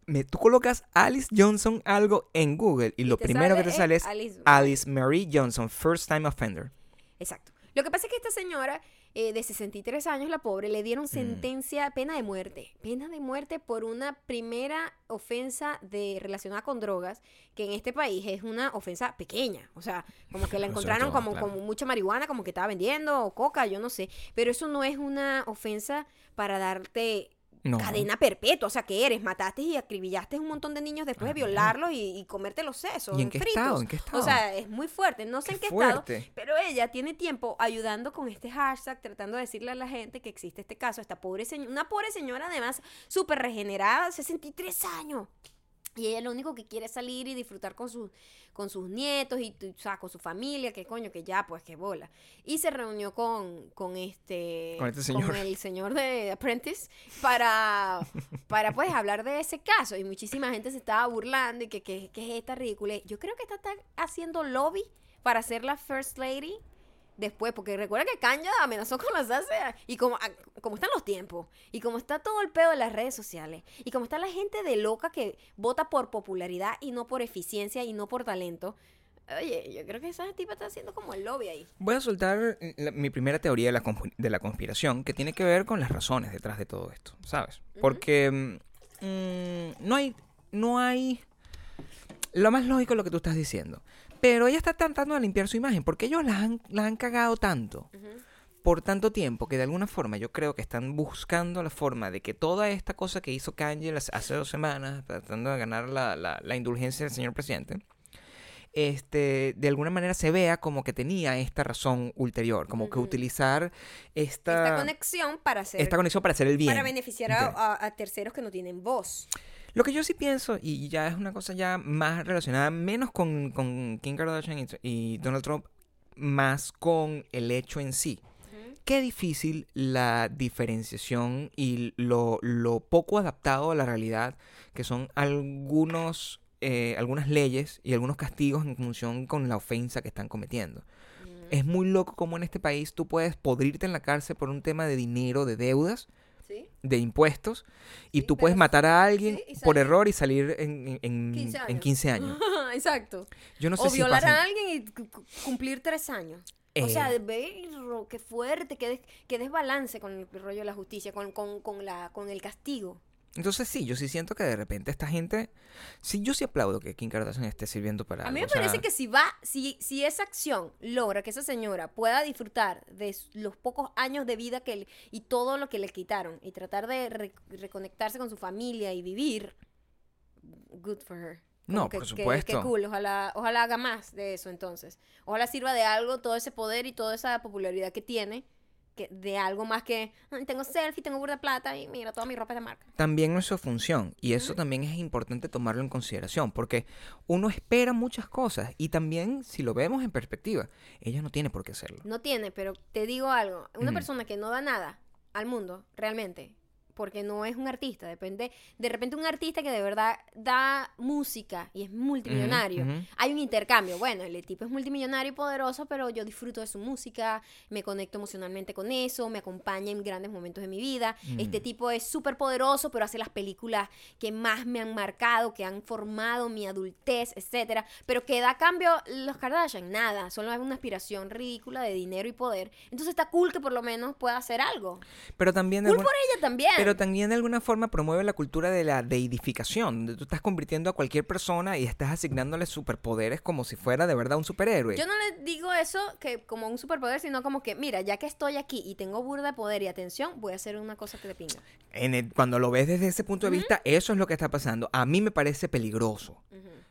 Me, tú colocas Alice Johnson algo en Google y lo primero que te sale, es Alice- Alice Marie Johnson, first time offender. Exacto. Lo que pasa es que esta señora eh, de 63 años, la pobre, le Mm. dieron sentencia, pena de muerte. Pena de muerte por una primera ofensa de relacionada con drogas, que en este país es una ofensa pequeña. O sea, como que la encontraron como, claro. como mucha marihuana, como que estaba vendiendo, o coca, yo no sé. Pero eso no es una ofensa para darte No. cadena perpetua. O sea, que eres? Mataste y acribillaste a un montón de niños después de violarlos y, y comerte los sesos. ¿Y en qué fritos. estado? ¿En qué O estado? sea, es muy fuerte. No sé Qué en qué fuerte. estado. Pero ella tiene tiempo ayudando con este hashtag, tratando de decirle a la gente que existe este caso. Esta pobre señora, una pobre señora además súper regenerada, 63 años. Y ella lo único que quiere es salir y disfrutar con sus, con sus nietos y o sea, con su familia, que coño, que ya, pues que bola. Y se reunió con, con este Con este señor. el señor de Apprentice para, para pues hablar de ese caso. Y muchísima gente se estaba burlando y que, que, que es esta ridícula. Yo creo que esta está haciendo lobby para ser la First Lady después, porque recuerda que Kanye amenazó con lanzarse a- y como, a- como están los tiempos, y como está todo el pedo de las redes sociales, y como está la gente de loca que vota por popularidad y no por eficiencia y no por talento. Oye, yo creo que esa tipa está haciendo como el lobby ahí. Voy a soltar eh, la- mi primera teoría de la, de la conspiración, que tiene que ver con las razones detrás de todo esto, ¿sabes? Porque mm, mm, no hay, no hay, lo más lógico es lo que tú estás diciendo, pero ella está tratando de limpiar su imagen, porque ellos la han, la han cagado tanto por tanto tiempo que de alguna forma yo creo que están buscando la forma de que toda esta cosa que hizo Kanye hace dos semanas, tratando de ganar la, la- la indulgencia del señor presidente, este, de alguna manera se vea como que tenía esta razón ulterior, como que utilizar esta, Esta conexión para hacer... esta conexión para hacer el bien. para beneficiar a terceros que no tienen voz. Lo que yo sí pienso, y ya es una cosa ya más relacionada, menos con, con Kim Kardashian y, y Donald Trump, más con el hecho en sí. Qué difícil la diferenciación y lo, lo poco adaptado a la realidad que son algunos, eh, algunas leyes y algunos castigos en función con la ofensa que están cometiendo. Es muy loco como en este país tú puedes podrirte en la cárcel por un tema de dinero, de deudas, ¿Sí? de impuestos, y Sí, tú puedes matar a alguien sí, por error y salir en, en- en- 15 en años. 15 años. Exacto. Yo no sé o si violar pasa- a alguien y cu- cu- cumplir tres años. O Eh. sea, berro, qué fuerte, qué, des- qué desbalance con el rollo de la justicia, con, con, con, la, con el castigo. Entonces sí, yo sí siento que de repente esta gente, sí, yo sí aplaudo que Kim Kardashian esté sirviendo para A mí algo, me o sea, parece que si va, si, si esa acción logra que esa señora pueda disfrutar de los pocos años de vida que le- y todo lo que le quitaron y tratar de re- reconectarse con su familia y vivir, good for her. Como No, que- por supuesto. Que cool, ojalá, ojalá haga más de eso entonces. Ojalá sirva de algo todo ese poder y toda esa popularidad que tiene, que de algo más que "Ay, tengo selfie, tengo burda de plata y mira, toda mi ropa es de marca. también es su función y eso también es importante tomarlo en consideración porque uno espera muchas cosas y también si lo vemos en perspectiva, ella no tiene por qué hacerlo. No tiene, pero te digo algo, una persona que no da nada al mundo, realmente, porque no es un artista, depende, de repente un artista que de verdad da música y es multimillonario, hay un intercambio, bueno, el tipo es multimillonario y poderoso, pero yo disfruto de su música, me conecto emocionalmente con eso, me acompaña en grandes momentos de mi vida, este Mm. tipo es súper poderoso, pero hace las películas que más me han marcado, que han formado mi adultez, etcétera, pero que da a cambio los Kardashian, nada, solo es una aspiración ridícula de dinero y poder, entonces está cool que por lo menos pueda hacer algo, Pero también cool alguna- por ella también, Pero también de alguna forma promueve la cultura de la deidificación, donde tú estás convirtiendo a cualquier persona y estás asignándole superpoderes como si fuera de verdad un superhéroe. Yo no le digo eso que como un superpoder, sino como que, mira, ya que estoy aquí y tengo burda de poder y atención, voy a hacer una cosa que te pinga. En el- cuando lo ves desde ese punto de vista, eso es lo que está pasando. A mí me parece peligroso.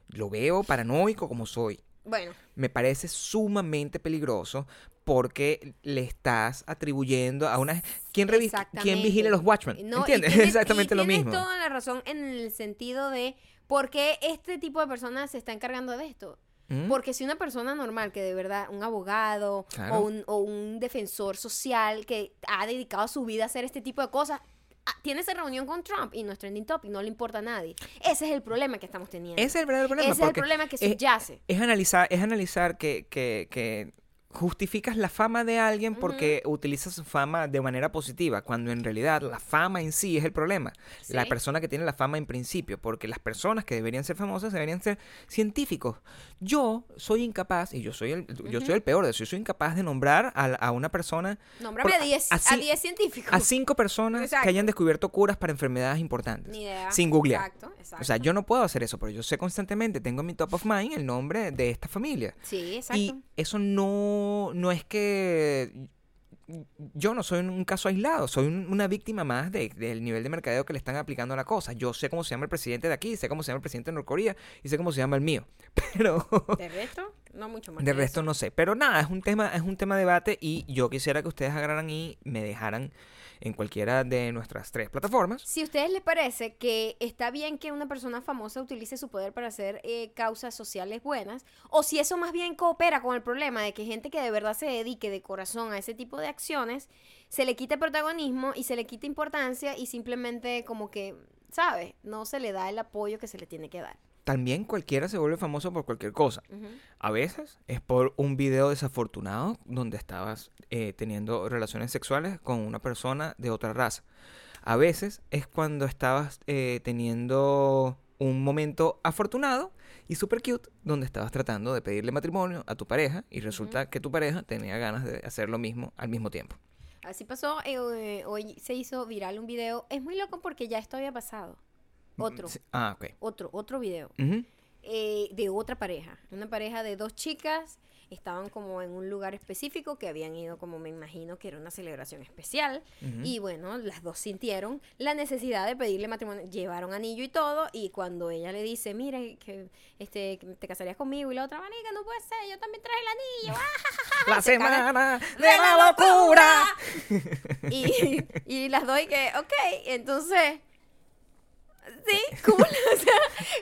Lo veo paranoico como soy. Bueno, Me parece sumamente peligroso porque le estás atribuyendo a una... ¿Quién, revi- ¿quién vigila los Watchmen? No, ¿Entiendes? tienes- Exactamente lo tienes mismo. toda la razón en el sentido de por qué este tipo de personas se está encargando de esto. ¿Mm? Porque si una persona normal, que de verdad, un abogado Claro. o, un, o un defensor social que ha dedicado su vida a hacer este tipo de cosas, ah, tiene esa reunión con Trump y no es trending topic, no le importa a nadie. Ese es el problema que estamos teniendo. Ese es el verdadero problema. Ese es el problema que es- subyace. es analizar, es analizar que, que, que justificas la fama de alguien porque utiliza su fama de manera positiva, cuando en realidad la fama en sí es el problema. La persona que tiene la fama en principio, porque las personas que deberían ser famosas deberían ser científicos. Yo soy incapaz, y yo soy el, yo soy el peor de eso, yo soy incapaz de nombrar a, a una persona, Nómbrame por- a 10 así- a 10 científicos. a cinco personas Exacto. que hayan descubierto curas para enfermedades importantes. Ni idea. Sin googlear. Exacto, exacto. O sea, yo no puedo hacer eso, pero yo sé constantemente, tengo en mi top of mind el nombre de esta familia. Sí, exacto. Y eso no, no es que yo no soy un caso aislado, soy un- una víctima más de- del nivel de mercadeo que le están aplicando a la cosa. Yo sé cómo se llama el presidente de aquí, sé cómo se llama el presidente de Norcorea y sé cómo se llama el mío. Pero ¿De resto? No mucho más. De resto eso. no sé. Pero nada, es un tema, es un tema de debate y yo quisiera que ustedes agarraran y me dejaran en cualquiera de nuestras tres plataformas. Si a ustedes les parece que está bien que una persona famosa utilice su poder para hacer eh, causas sociales buenas, o si eso más bien coopera con el problema de que gente que de verdad se dedique de corazón a ese tipo de acciones, se le quite protagonismo y se le quite importancia y simplemente como que, ¿sabes? No se le da el apoyo que se le tiene que dar. También cualquiera se vuelve famoso por cualquier cosa. A veces es por un video desafortunado donde estabas eh, teniendo relaciones sexuales con una persona de otra raza. A veces es cuando estabas eh, teniendo un momento afortunado y super cute donde estabas tratando de pedirle matrimonio a tu pareja y resulta que tu pareja tenía ganas de hacer lo mismo al mismo tiempo. Así pasó, eh, hoy se hizo viral un video. Es muy loco porque ya esto había pasado. Otro. Ah, ok. otro, otro video. Eh, de otra pareja. Una pareja de dos chicas. Estaban como en un lugar específico que habían ido como me imagino que era una celebración especial. Y bueno, las dos sintieron la necesidad de pedirle matrimonio. Llevaron anillo y todo. Y cuando ella le dice, mira, que este, que te casarías conmigo. Y la otra, manica, no puede ser, yo también traje el anillo. ah". La Se semana de la locura. y, y las doy que, ok, entonces, sí, cool, o sea,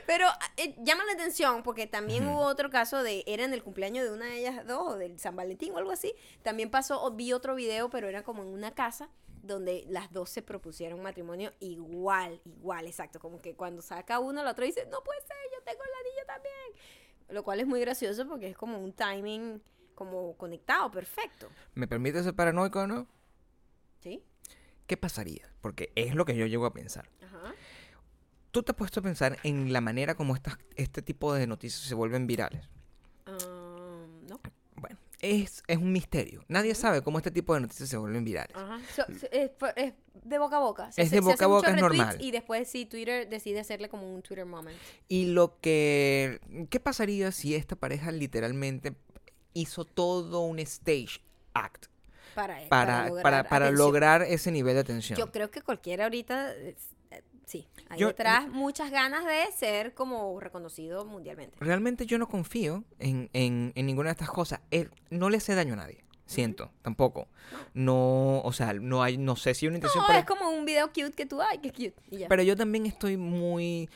pero eh, llama la atención porque también hubo otro caso de, era en el cumpleaños de una de ellas dos, o del San Valentín o algo así, también pasó, vi otro video, pero era como en una casa donde las dos se propusieron matrimonio igual, igual, exacto, como que cuando saca uno, la otra dice, no puede ser, yo tengo el anillo también, lo cual es muy gracioso porque es como un timing como conectado, perfecto, ¿Me permite ser paranoico o no? ¿sí? ¿Qué pasaría? Porque es lo que yo llego a pensar. Ajá. ¿Tú te has puesto a pensar en la manera como estas, este tipo de noticias se vuelven virales? Um, no. Bueno, es, es un misterio. Nadie sabe cómo este tipo de noticias se vuelven virales. Ajá. So- so- es, es de boca a boca. Se Es de se boca a boca, es normal. Y después sí, Twitter decide hacerle como un Twitter moment. Y lo que... ¿Qué pasaría si esta pareja literalmente hizo todo un stage act Para, para, lograr para, para lograr ese nivel de atención? Yo creo que cualquiera ahorita, sí, hay Yo- detrás muchas ganas de ser como reconocido mundialmente. Realmente yo no confío en, en- en ninguna de estas cosas. No le hace daño a nadie. Siento, tampoco. No, o sea, no hay, no sé si una intención No, para- es como un video cute que tú, ay, qué cute. Y ya. Pero yo también estoy muy,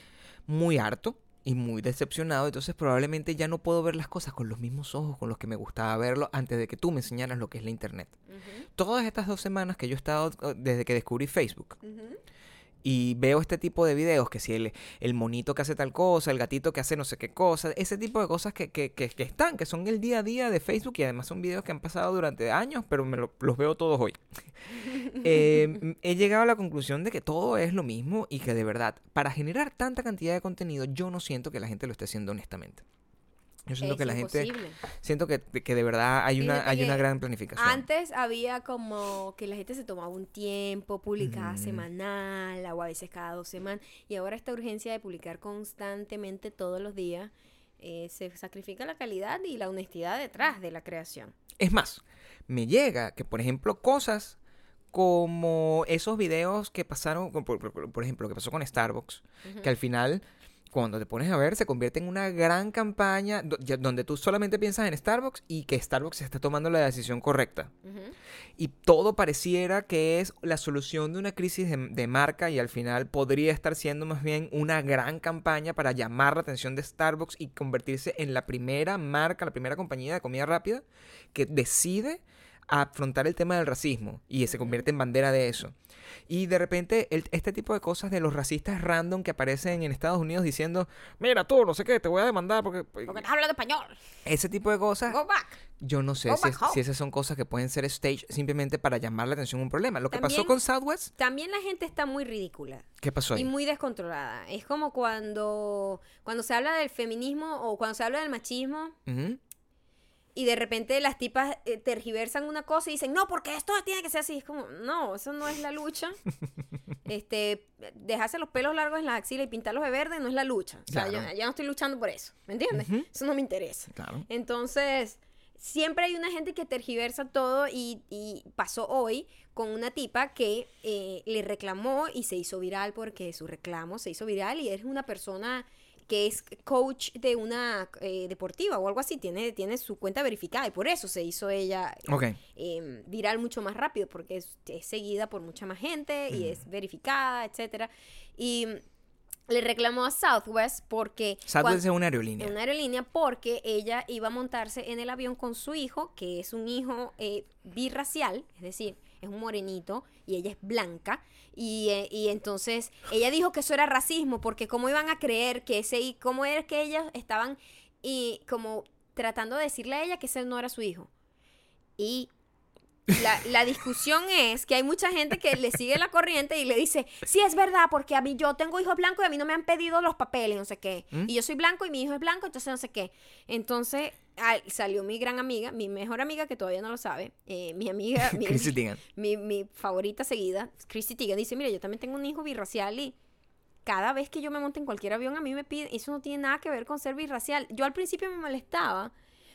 muy harto y muy decepcionado. Entonces probablemente ya no puedo ver las cosas con los mismos ojos con los que me gustaba verlo antes de que tú me enseñaras lo que es la internet. Todas estas dos semanas que yo he estado eh, desde que descubrí Facebook ujú. Y veo este tipo de videos, que si el, el monito que hace tal cosa, el gatito que hace no sé qué cosa, ese tipo de cosas que, que, que, que están, que son el día a día de Facebook y además son videos que han pasado durante años, pero me lo- los veo todos hoy. Eh, m- he llegado a la conclusión de que todo es lo mismo y que de verdad, para generar tanta cantidad de contenido, yo no siento que la gente lo esté haciendo honestamente. Yo siento Es que la gente, siento que, que de verdad hay una, hay una gran planificación. Antes había como que la gente se tomaba un tiempo, publicaba semanal o a veces cada dos semanas. Y ahora esta urgencia de publicar constantemente todos los días eh, se sacrifica la calidad y la honestidad detrás de la creación. Es más, me llega que, por ejemplo, cosas como esos videos que pasaron, por, por- por ejemplo, que pasó con Starbucks, que al final, cuando te pones a ver, se convierte en una gran campaña donde tú solamente piensas en Starbucks y que Starbucks está tomando la decisión correcta. Ujú. Y todo pareciera que es la solución de una crisis de, de marca y al final podría estar siendo más bien una gran campaña para llamar la atención de Starbucks y convertirse en la primera marca, la primera compañía de comida rápida que decide afrontar el tema del racismo y se convierte en bandera de eso. Y de repente el- este tipo de cosas de los racistas random que aparecen en Estados Unidos diciendo, mira tú, no sé qué, te voy a demandar porque... Porque estás hablando español. Ese tipo de cosas Go back. yo no sé Go si, back home. si esas son cosas que pueden ser stage simplemente para llamar la atención a un problema. Lo que pasó con Southwest, También la gente está muy ridícula. ¿qué pasó ahí? Y muy descontrolada. Es como cuando, cuando se habla del feminismo o cuando se habla del machismo Ujú. Y de repente las tipas eh, tergiversan una cosa y dicen, no, porque esto tiene que ser así. Es como, no, eso no es la lucha. este, dejarse los pelos largos en la axila y pintarlos de verde no es la lucha. O sea, Claro. yo, yo no estoy luchando por eso. ¿Me entiendes? Eso no me interesa. Claro. Entonces, siempre hay una gente que tergiversa todo y, y pasó hoy con una tipa que eh, le reclamó y se hizo viral porque su reclamo se hizo viral y es una persona que es coach de una eh, deportiva o algo así, tiene, tiene su cuenta verificada y por eso se hizo ella eh, Ok. em, viral mucho más rápido porque es, es seguida por mucha más gente y Mm. es verificada, etcétera. Y le reclamó a Southwest porque Southwest es una aerolínea. una aerolínea porque ella iba a montarse en el avión con su hijo, que es un hijo eh, birracial, es decir, es un morenito y ella es blanca. Y, eh, y entonces ella dijo que eso era racismo, porque cómo iban a creer que ese, hi- cómo era que ellas estaban y como tratando de decirle a ella que ese no era su hijo. Y la, la discusión es que hay mucha gente que le sigue la corriente y le dice, sí es verdad, porque a mí yo tengo hijos blancos y a mí no me han pedido los papeles, no sé qué. ¿Mm? Y yo soy blanco y mi hijo es blanco, entonces no sé qué. Entonces salió mi gran amiga, mi mejor amiga que todavía no lo sabe, eh, mi amiga, mi, Chrissy Teigen. mi, mi favorita seguida, Christy Teigen, dice, mira, yo también tengo un hijo birracial y cada vez que yo me monte en cualquier avión a mí me piden, eso no tiene nada que ver con ser birracial. Yo al principio me molestaba,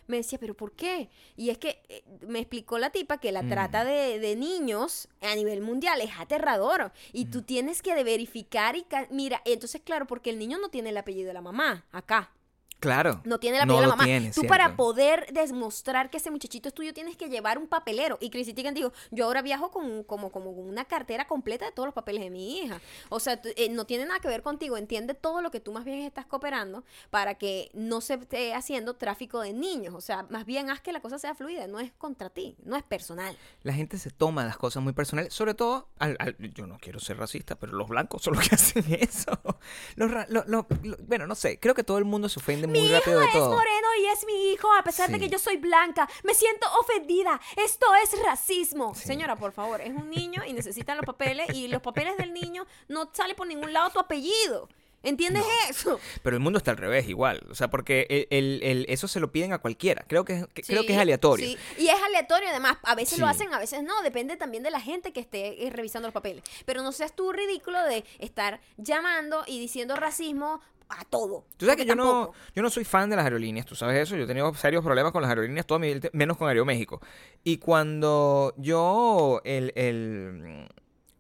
me decía, pero ¿por qué? Y es que eh, me explicó la tipa que la Mm. trata de, de niños a nivel mundial es aterrador y tú tienes que verificar y mira, entonces claro, porque el niño no tiene el apellido de la mamá acá. Claro. No tiene la No apellido de la mamá. tiene, Tú cierto. para poder demostrar que ese muchachito es tuyo tienes que llevar un papelero. Y Chrissy Teigen dijo, yo ahora viajo con como, como con una cartera completa de todos los papeles de mi hija. O sea, eh, no tiene nada que ver contigo. Entiende todo lo que tú más bien estás cooperando para que no se esté haciendo tráfico de niños. O sea, más bien haz que la cosa sea fluida. No es contra ti, no es personal. La gente se toma las cosas muy personales, sobre todo, al- al- yo no quiero ser racista, pero los blancos son los que hacen eso. Los ra- lo- lo- lo- bueno, no sé, creo que todo el mundo se ofende mi rápido hijo es moreno y es mi hijo, a pesar de que yo soy blanca. Me siento ofendida. Esto es racismo. Sí. Señora, por favor, es un niño y necesitan los papeles y los papeles del niño no sale por ningún lado tu apellido. ¿Entiendes eso? Pero el mundo está al revés igual, o sea, porque el, el- el- eso se lo piden a cualquiera. Creo que, es- que- creo que es aleatorio. sí. Y es aleatorio además. A veces lo hacen, a veces no. Depende también de la gente que esté eh, revisando los papeles. Pero no seas tú ridículo de estar llamando y diciendo racismo a todo. Tú sabes que yo no, yo no soy fan de las aerolíneas, tú sabes eso. Yo he tenido serios problemas con las aerolíneas toda mi vida, menos con Aeroméxico. Y cuando yo, el, el-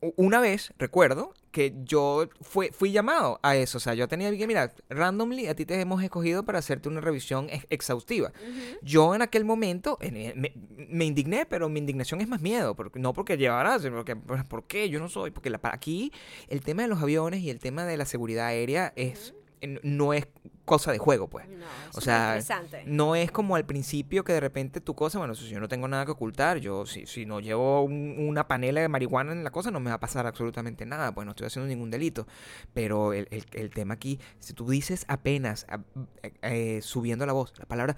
u- una vez, recuerdo que yo fue, fui llamado a eso. O sea, yo tenía que, mira, randomly a ti te hemos escogido para hacerte una revisión ex- exhaustiva. Ujú. Yo en aquel momento en- eh, me, me indigné, pero mi indignación es más miedo, porque, no porque llevara, sino porque, pues, ¿por qué? Yo no soy, porque la- aquí el tema de los aviones y el tema de la seguridad aérea es no es cosa de juego, pues. No, es O sea, no es como al principio que de repente tu cosa, bueno, si yo no tengo nada que ocultar, yo si, si no llevo un- una panela de marihuana en la cosa, no me va a pasar absolutamente nada, pues no estoy haciendo ningún delito. Pero el, el- el tema aquí, si tú dices apenas a- eh, subiendo la voz la palabra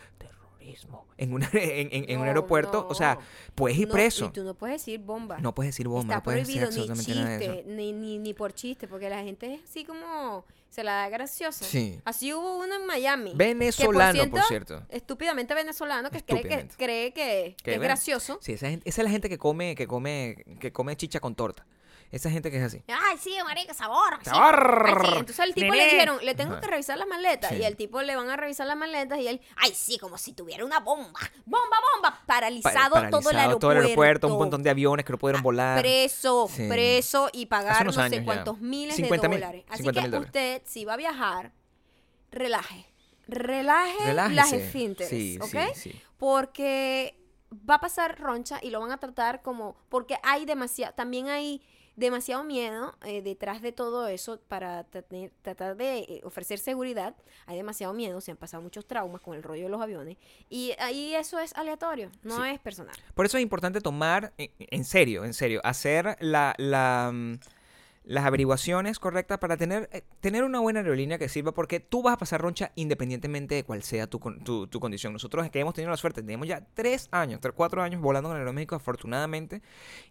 terrorismo en, una, en, en- en un No, aeropuerto, o sea, puedes ir No, preso. y tú no puedes decir bomba. No puedes decir bomba, Está no puedes decir prohibido ni absolutamente nada de eso. chiste, ni, ni, ni por chiste, porque la gente es así como se la da graciosa. Sí. Así hubo uno en Miami. Venezolano, que, por cierto. Estúpidamente venezolano que cree que, cree que, es gracioso. Sí, esa, gente- esa es la gente que come, que come, que come chicha con torta. Esa gente que es así. Ay, sí, marica, sabor. sí. ¡Sabor! Ay, sí. Entonces al tipo le dijeron, le tengo Ajá. que revisar las maletas. Sí. Y al tipo le van a revisar las maletas y él, ay, sí, como si tuviera una bomba. Bomba, bomba. Paralizado, Pa- todo el aeropuerto. todo el aeropuerto, un montón de aviones que no pudieron volar. Preso, Sí. preso y pagar no sé años ya. cuántos miles 50 de dólares. Así 50 que usted, si va a viajar, relaje. Relaje Relájese. las esfínteres, Sí, ¿ok? sí, sí. Porque va a pasar roncha y lo van a tratar como... Porque hay demasiado... También hay demasiado miedo eh, detrás de todo eso para tratar- tratar de eh, ofrecer seguridad. Hay demasiado miedo, se han pasado muchos traumas con el rollo de los aviones. Y ahí eso es aleatorio, no Sí. es personal. Por eso es importante tomar, en- en serio, en serio, hacer la, la, mm, las averiguaciones correctas para tener, eh, tener una buena aerolínea que sirva, porque tú vas a pasar roncha independientemente de cuál sea tu, tu, tu condición. Nosotros que hemos tenido la suerte, tenemos ya tres años, tres, cuatro años volando con Aeroméxico, afortunadamente,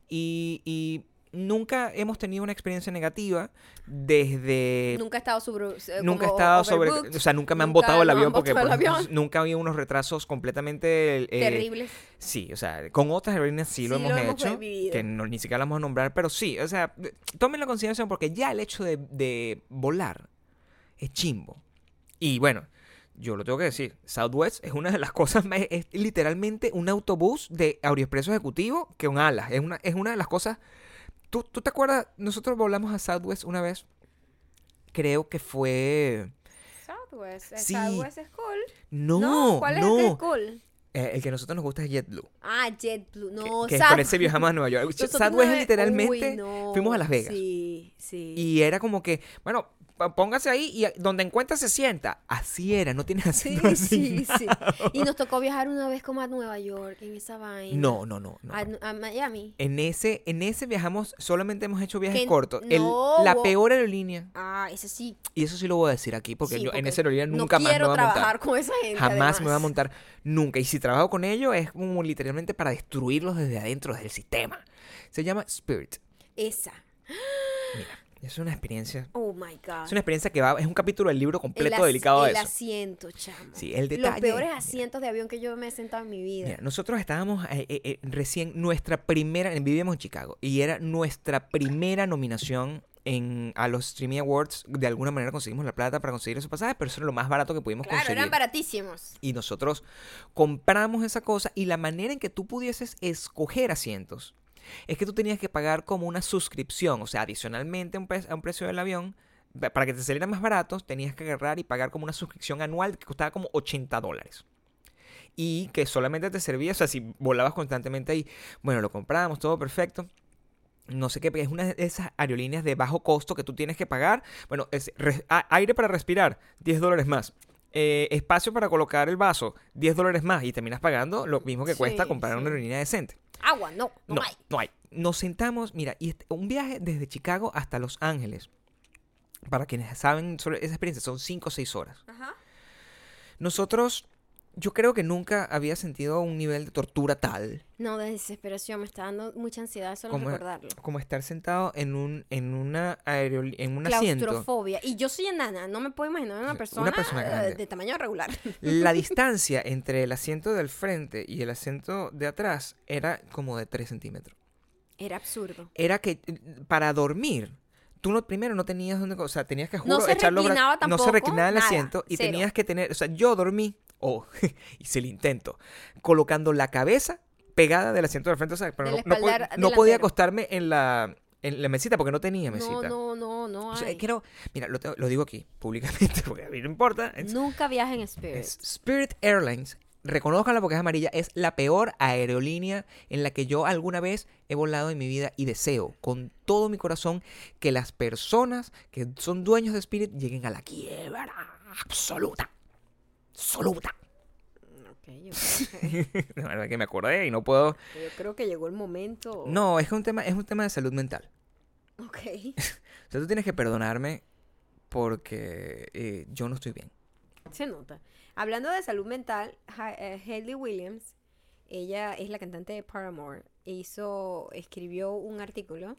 y, y nunca hemos tenido una experiencia negativa desde Nunca he estado sobre... eh, Nunca he estado sobre, o sea, nunca me han botado el avión porque el por- avión. nunca había unos retrasos completamente eh, Terribles. Sí, o sea, con otras aerolíneas sí, lo hemos lo hecho, que no, ni siquiera la vamos a nombrar, pero sí, o sea, tómenlo en consideración porque ya el hecho de, de volar es chimbo. Y bueno, yo lo tengo que decir, Southwest es una de las cosas más, es literalmente un autobús de Aeroexpreso ejecutivo que un alas, es una, es una de las cosas... ¿Tú, ¿Tú te acuerdas? Nosotros volamos a Southwest una vez, creo que fue Southwest. Sí. Southwest es cool. No, ¿cuál es no. el que es cool? Eh, el que a nosotros nos gusta es JetBlue. Ah, JetBlue. No, que, que con ese viajamos a Nueva York. Southwest es literalmente. Uy, no, Fuimos a Las Vegas. Sí, sí. Y era como que, bueno, póngase ahí y donde encuentra se sienta. Así era, no tienes Sí, asiento sí, sí. asignado. Y nos tocó viajar una vez como a Nueva York en esa vaina. No, no, no. no. A, a Miami. En ese, en ese viajamos, solamente hemos hecho viajes Que cortos. El- no, la peor aerolínea, Ah, ese sí. y eso sí lo voy a decir aquí, porque sí, yo en esa aerolínea no nunca más me voy a trabajar montar. con esa gente. Jamás me voy a montar nunca. Y si trabajo con ellos es como literalmente para destruirlos desde adentro del sistema. Se llama Spirit. Esa. Mira, es una experiencia. Oh my God. Es una experiencia que va, es un capítulo del libro El completo as- dedicado a el eso. asiento, chamo. Sí, el Los detalle. peores asientos de avión que yo me he sentado en mi vida. Mira, nosotros estábamos eh, eh, eh, recién, nuestra primera, vivíamos en Chicago, y era nuestra primera nominación en, a los Streaming Awards. De alguna manera conseguimos la plata para conseguir esos pasajes, pero eso era lo más barato que pudimos claro, conseguir. eran baratísimos. Y nosotros compramos esa cosa y la manera en que tú pudieses escoger asientos es que tú tenías que pagar como una suscripción, o sea, adicionalmente a un, precio del avión, pa- para que te salieran más baratos, tenías que agarrar y pagar como una suscripción anual que costaba como 80 dólares. Y que solamente te servía, o sea, si volabas constantemente ahí, bueno, lo comprábamos, todo perfecto. No sé qué, es una de esas aerolíneas de bajo costo que tú tienes que pagar. Bueno, es aire para respirar, 10 dólares más. Eh, espacio para colocar el vaso, 10 dólares más. Y terminas pagando lo mismo que cuesta comprar sí. una aerolínea decente. Agua, no, no, No, hay. no hay. Nos sentamos, mira, y este- un viaje desde Chicago hasta Los Ángeles. Para quienes saben sobre esa experiencia, son 5 o 6 horas. Ajá. Nosotros, yo creo que nunca había sentido un nivel de tortura tal No, de desesperación, me está dando mucha ansiedad solo como, recordarlo. como estar sentado en un, en una aerol- en un asiento. Claustrofobia. Y yo soy enana, no me puedo imaginar una persona, persona eh, de tamaño regular. La distancia entre el asiento del frente y el asiento de atrás era como de 3 centímetros. Era absurdo. Era que eh, para dormir, tú no, primero no tenías donde, o sea, tenías que No juro, se echar los bra- reclinaba no tampoco, se reclinaba el nada, asiento y cero. tenías que tener, o sea, yo dormí, o hice el intento, colocando la cabeza pegada del asiento del frente, o sea, pero no, no no podía acostarme en la, en la mesita porque no tenía mesita. No, no, no, no O sea, hay. quiero, mira, lo, lo digo aquí públicamente porque a mí no importa. Nunca viaje en Spirit. Spirit Airlines, reconozcanla porque es amarilla, es la peor aerolínea en la que yo alguna vez he volado en mi vida y deseo con todo mi corazón que las personas que son dueños de Spirit lleguen a la quiebra absoluta. Absoluta. Ok, yo, creo que, La verdad que me acordé y no puedo. yo creo que llegó el momento. No, es que un tema, es un tema de salud mental. Ok. O sea, tú tienes que perdonarme porque eh, yo no estoy bien. Se nota. Hablando de salud mental, eh, Hayley Williams, ella es la cantante de Paramore, hizo, escribió un artículo, no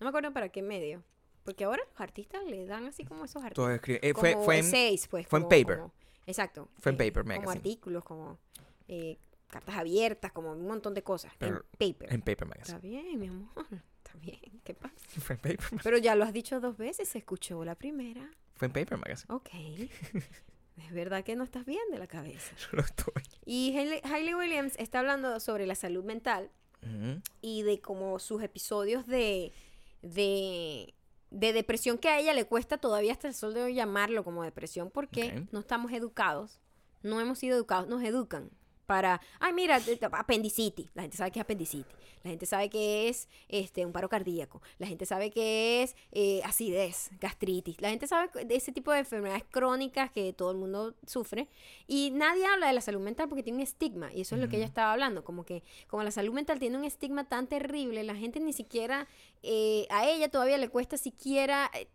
me acuerdo para qué medio, porque ahora los artistas le dan así como esos artículos. Eh, fue, como fue en, pues. fue en como- Paper. como- exacto. Fue en eh, Paper Como Magazine. artículos, como eh, cartas abiertas, como un montón de cosas. Pero en Paper. en Paper Magazine. Está bien, mi amor. Está bien. ¿Qué pasa? Fue en Paper, Pero ya lo has dicho dos veces, se escuchó la primera. fue en Paper Magazine. Ok. es verdad que no estás bien de la cabeza. Yo lo estoy. Y Hailey Williams está hablando sobre la salud mental y de como sus episodios de, de, de depresión que a ella le cuesta todavía hasta el sol de hoy llamarlo como depresión porque no estamos educados, no hemos sido educados, nos educan para, ay mira, te- apendicitis, la gente sabe que es apendicitis, la gente sabe que es este, un paro cardíaco, la gente sabe que es eh, acidez, gastritis, la gente sabe de ese tipo de enfermedades crónicas que todo el mundo sufre. Y nadie habla de la salud mental porque tiene un estigma. Y eso es lo que ella estaba hablando, como que como la salud mental tiene un estigma tan terrible, la gente ni siquiera, eh, a ella todavía le cuesta siquiera... eh,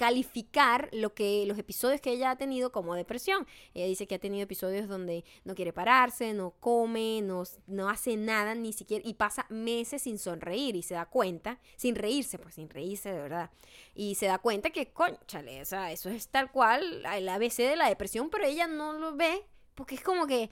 calificar lo que los episodios que ella ha tenido como depresión. Ella dice que ha tenido episodios donde no quiere pararse, no come, no, no hace nada, ni siquiera, y pasa meses sin sonreír y se da cuenta, sin reírse, pues sin reírse de verdad, y se da cuenta que, conchale, o sea, eso es tal cual el ABC de la depresión, pero ella no lo ve porque es como que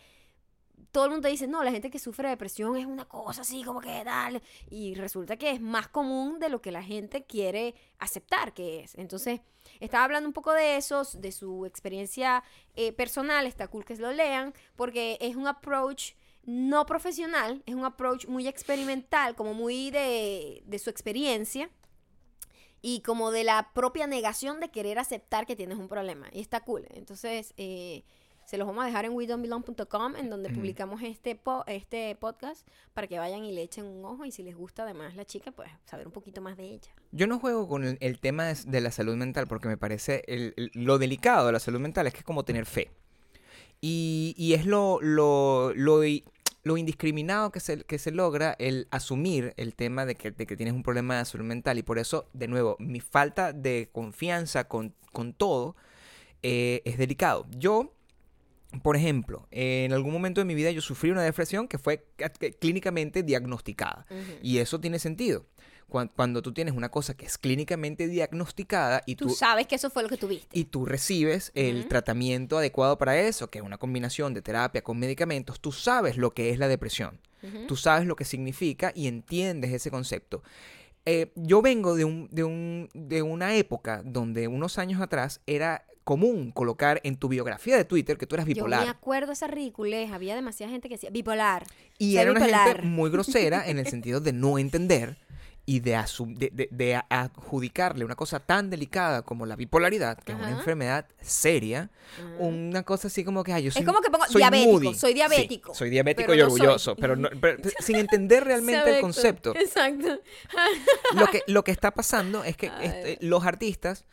todo el mundo dice, no, la gente que sufre de depresión es una cosa así como que tal. Y resulta que es más común de lo que la gente quiere aceptar que es. Entonces, estaba hablando un poco de eso, de su experiencia eh, personal. Está cool que lo lean, porque es un approach no profesional, es un approach muy experimental, como muy de, de su experiencia. y como de la propia negación de querer aceptar que tienes un problema. Y está cool. Entonces, eh, se los vamos a dejar en wedon'tbelong.com en donde publicamos este, po- este podcast para que vayan y le echen un ojo y si les gusta además la chica, pues saber un poquito más de ella. Yo no juego con el, el tema de, de la salud mental porque me parece el- el- lo delicado de la salud mental es que es como tener fe. Y, y es lo, lo, lo, lo indiscriminado que se, que se logra el asumir el tema de que, de que tienes un problema de salud mental. Y por eso, de nuevo, mi falta de confianza con, con todo eh, es delicado. Yo, por ejemplo, en algún momento de mi vida yo sufrí una depresión que fue clínicamente diagnosticada. Y eso tiene sentido. Cuan- Cuando, tú tienes una cosa que es clínicamente diagnosticada y Tú tú, sabes que eso fue lo que tuviste. y tú recibes el tratamiento adecuado para eso, que es una combinación de terapia con medicamentos, tú sabes lo que es la depresión. Tú sabes lo que significa y entiendes ese concepto. Eh, yo vengo de, un, de, un, de una época donde unos años atrás era común colocar en tu biografía de Twitter que tú eras Yo bipolar. me acuerdo esa ridiculez. Había demasiada gente que decía bipolar. Y era una bipolar". gente muy grosera en el sentido de no entender y de, de, de- adjudicarle una cosa tan delicada como la bipolaridad, que es una enfermedad seria, Ah. una cosa así como que, ay, yo soy Es como que pongo soy diabético, moody". soy Sí, diabético, soy diabético y no soy. orgulloso, pero, no- pero sin entender realmente el concepto. Exacto. Lo que, lo que está pasando es que este, los artistas,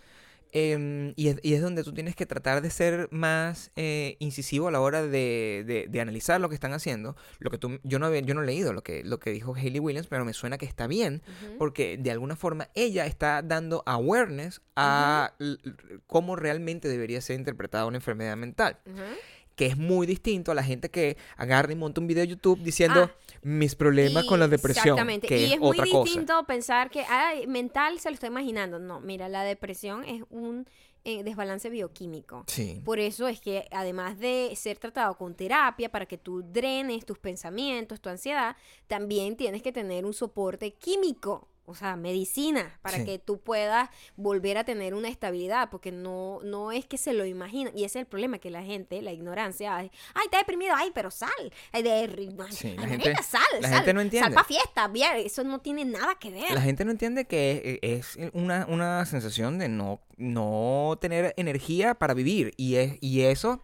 em, y, es, y es donde tú tienes que tratar de ser más eh, incisivo a la hora de, de- de analizar lo que están haciendo. Lo que tú, yo no había, yo no he leído lo que, lo que dijo Hayley Williams, pero me suena que está bien, porque de alguna forma ella está dando awareness a cómo realmente debería ser interpretada una enfermedad mental. Que es muy distinto a la gente que agarra y monta un video de YouTube diciendo Ah. mis problemas con la depresión. Exactamente. Que y es, es, muy otra cosa. distinto pensar que, ay, mental se lo estoy imaginando. No, mira, la depresión es un eh, desbalance bioquímico. Sí. Por eso es que además de ser tratado con terapia para que tú drenes tus pensamientos, tu ansiedad, también tienes que tener un soporte químico, o sea, medicina, para Sí. que tú puedas volver a tener una estabilidad, porque no, no es que se lo imaginan. Y ese es el problema, que la gente, la ignorancia, ay, está deprimido, ay, pero sal, ay, de, ay, Sí, la gente- sal, la sal, gente no entiende. Sal para fiesta, bien, eso no tiene nada que ver. La gente no entiende que es es una, una sensación de no, no tener energía para vivir. Y, es, y eso,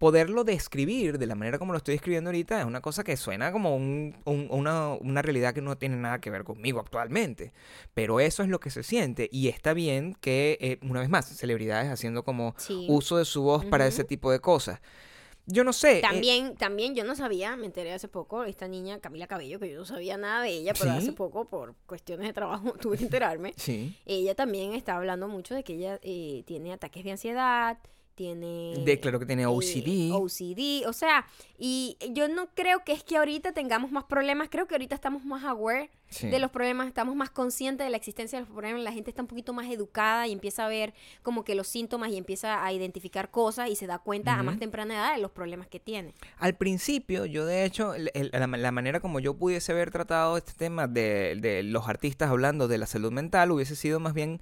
poderlo describir de la manera como lo estoy escribiendo ahorita, es una cosa que suena como un- un- una, una realidad que no tiene nada que ver conmigo actualmente. Pero eso es lo que se siente. Y está bien que, eh, una vez más, celebridades haciendo como Sí. uso de su voz para ese tipo de cosas. Yo no sé. eh, También, también yo no sabía, me enteré hace poco, esta niña Camila Cabello, que yo no sabía nada de ella, pero ¿Sí? hace poco por cuestiones de trabajo tuve que enterarme. sí. Ella también está hablando mucho de que ella eh, tiene ataques de ansiedad, tiene... Declaró que tiene eh, OCD. OCD, o sea, y yo no creo que es que ahorita tengamos más problemas, creo que ahorita estamos más aware Sí. de los problemas, estamos más conscientes de la existencia de los problemas, la gente está un poquito más educada y empieza a ver como que los síntomas y empieza a identificar cosas y se da cuenta a más temprana edad de los problemas que tiene. Al principio, yo de hecho, el- el- la, la manera como yo pudiese haber tratado este tema de, de los artistas hablando de la salud mental hubiese sido más bien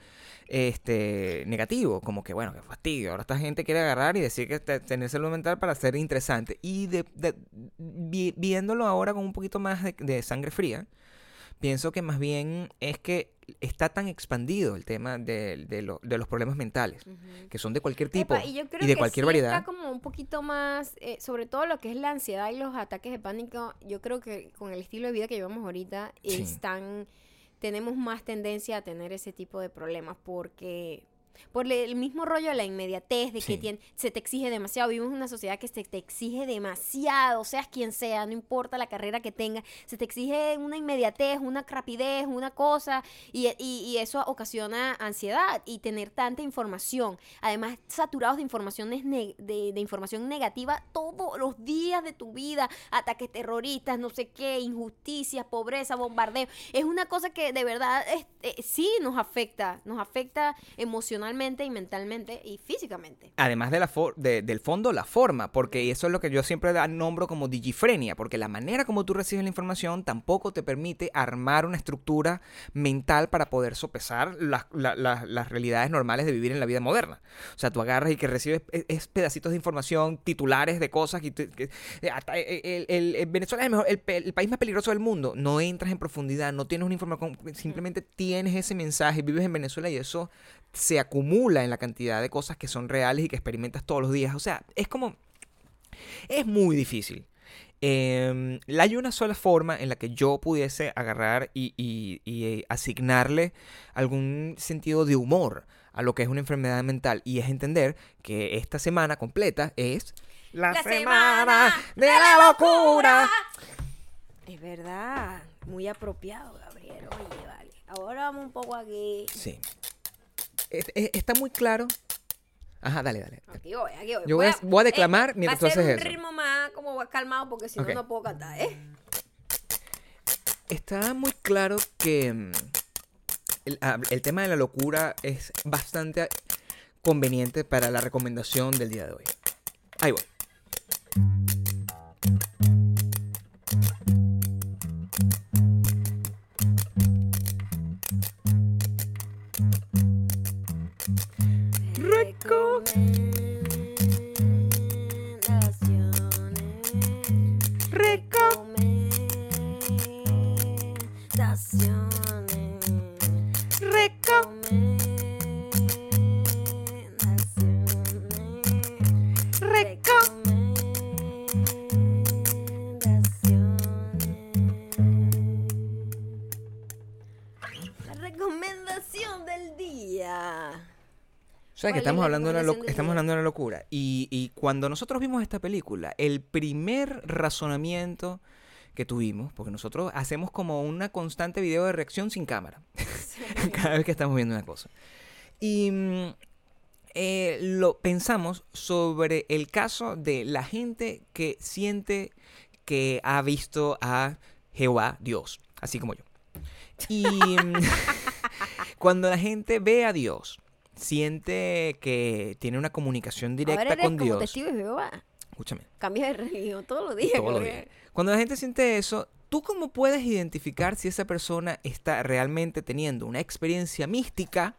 este negativo, como que bueno, qué fastidio, ahora esta gente quiere agarrar y decir que te- tener salud mental para ser interesante. Y de, de- vi- viéndolo ahora con un poquito más de, de sangre fría, pienso que más bien es que está tan expandido el tema de, de lo- de los problemas mentales, que son de cualquier tipo Epa, y, yo creo y de que cualquier sí variedad. Está como un poquito más, eh, sobre todo lo que es la ansiedad y los ataques de pánico. Yo creo que con el estilo de vida que llevamos ahorita Sí. están, tenemos más tendencia a tener ese tipo de problemas porque por el mismo rollo de la inmediatez, de Sí. que tien- se te exige demasiado. Vivimos en una sociedad que se te exige demasiado, seas quien sea, no importa la carrera que tengas, se te exige una inmediatez, una rapidez, una cosa, y, y- y eso ocasiona ansiedad y tener tanta información. Además, saturados de informaciones ne- de, de información negativa todos los días de tu vida, ataques terroristas, no sé qué, injusticias, pobreza, bombardeo. Es una cosa que de verdad es- eh, sí nos afecta, nos afecta emocionalmente emocionalmente y mentalmente y físicamente. Además de la for- de- del fondo, la forma, porque eso es lo que yo siempre nombro como digifrenia, porque la manera como tú recibes la información tampoco te permite armar una estructura mental para poder sopesar las, la- la- las realidades normales de vivir en la vida moderna. O sea, tú agarras y que recibes es, es pedacitos de información, titulares de cosas, que, eh, hasta el, el- el- el Venezuela es el, mejor- el país más peligroso del mundo. No entras en profundidad, no tienes una información, simplemente tienes ese mensaje, vives en Venezuela y eso se acumula en la cantidad de cosas que son reales y que experimentas todos los días. O sea, es como... Es muy difícil. Eh, hay una sola forma en la que yo pudiese agarrar y, y- y, eh, asignarle algún sentido de humor a lo que es una enfermedad mental y es entender que esta semana completa es la, La semana, semana de la locura. Es verdad, muy apropiado, Gabriel. Oye, vale. Ahora vamos un poco aquí. Sí. Es- es- está muy claro. Ajá, dale, dale. Aquí voy, aquí voy. Yo voy a- voy a declamar eh, mientras va a tú ser haces un eso. ritmo más como calmado porque si no puedo cantar, ¿eh? Está muy claro que mm, el, ah, el tema de la locura es bastante conveniente para la recomendación del día de hoy. Ahí voy. Let's go. Sea, que ¿Cuál es estamos la hablando, de del estamos hablando de la locura. Y, y cuando nosotros vimos esta película, el primer razonamiento que tuvimos, porque nosotros hacemos como una constante video de reacción sin cámara, cada vez que estamos viendo una cosa. Y mm, eh, lo pensamos sobre el caso de la gente que siente que ha visto a Jehová Dios, así como yo. Y mm, cuando la gente ve a Dios, siente que tiene una comunicación directa Ahora eres con como Dios. testigo de Jehová. Escúchame. Cambias de religión todos los días. Todos los Gabriel. días. Cuando la gente siente eso, ¿tú cómo puedes identificar si esa persona está realmente teniendo una experiencia mística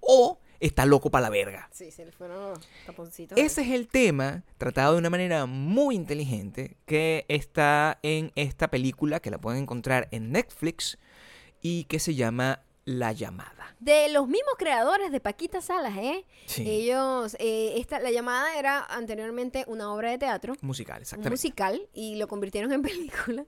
o está loco para la verga? Sí, se le fueron los taponcitos. Ese es el tema tratado de una manera muy inteligente que está en esta película que la pueden encontrar en Netflix y que se llama La llamada. De los mismos creadores de Paquita Salas, ¿eh? Sí. Ellos, eh, esta, la llamada era anteriormente una obra de teatro, Musical, exactamente. musical, y lo convirtieron en película.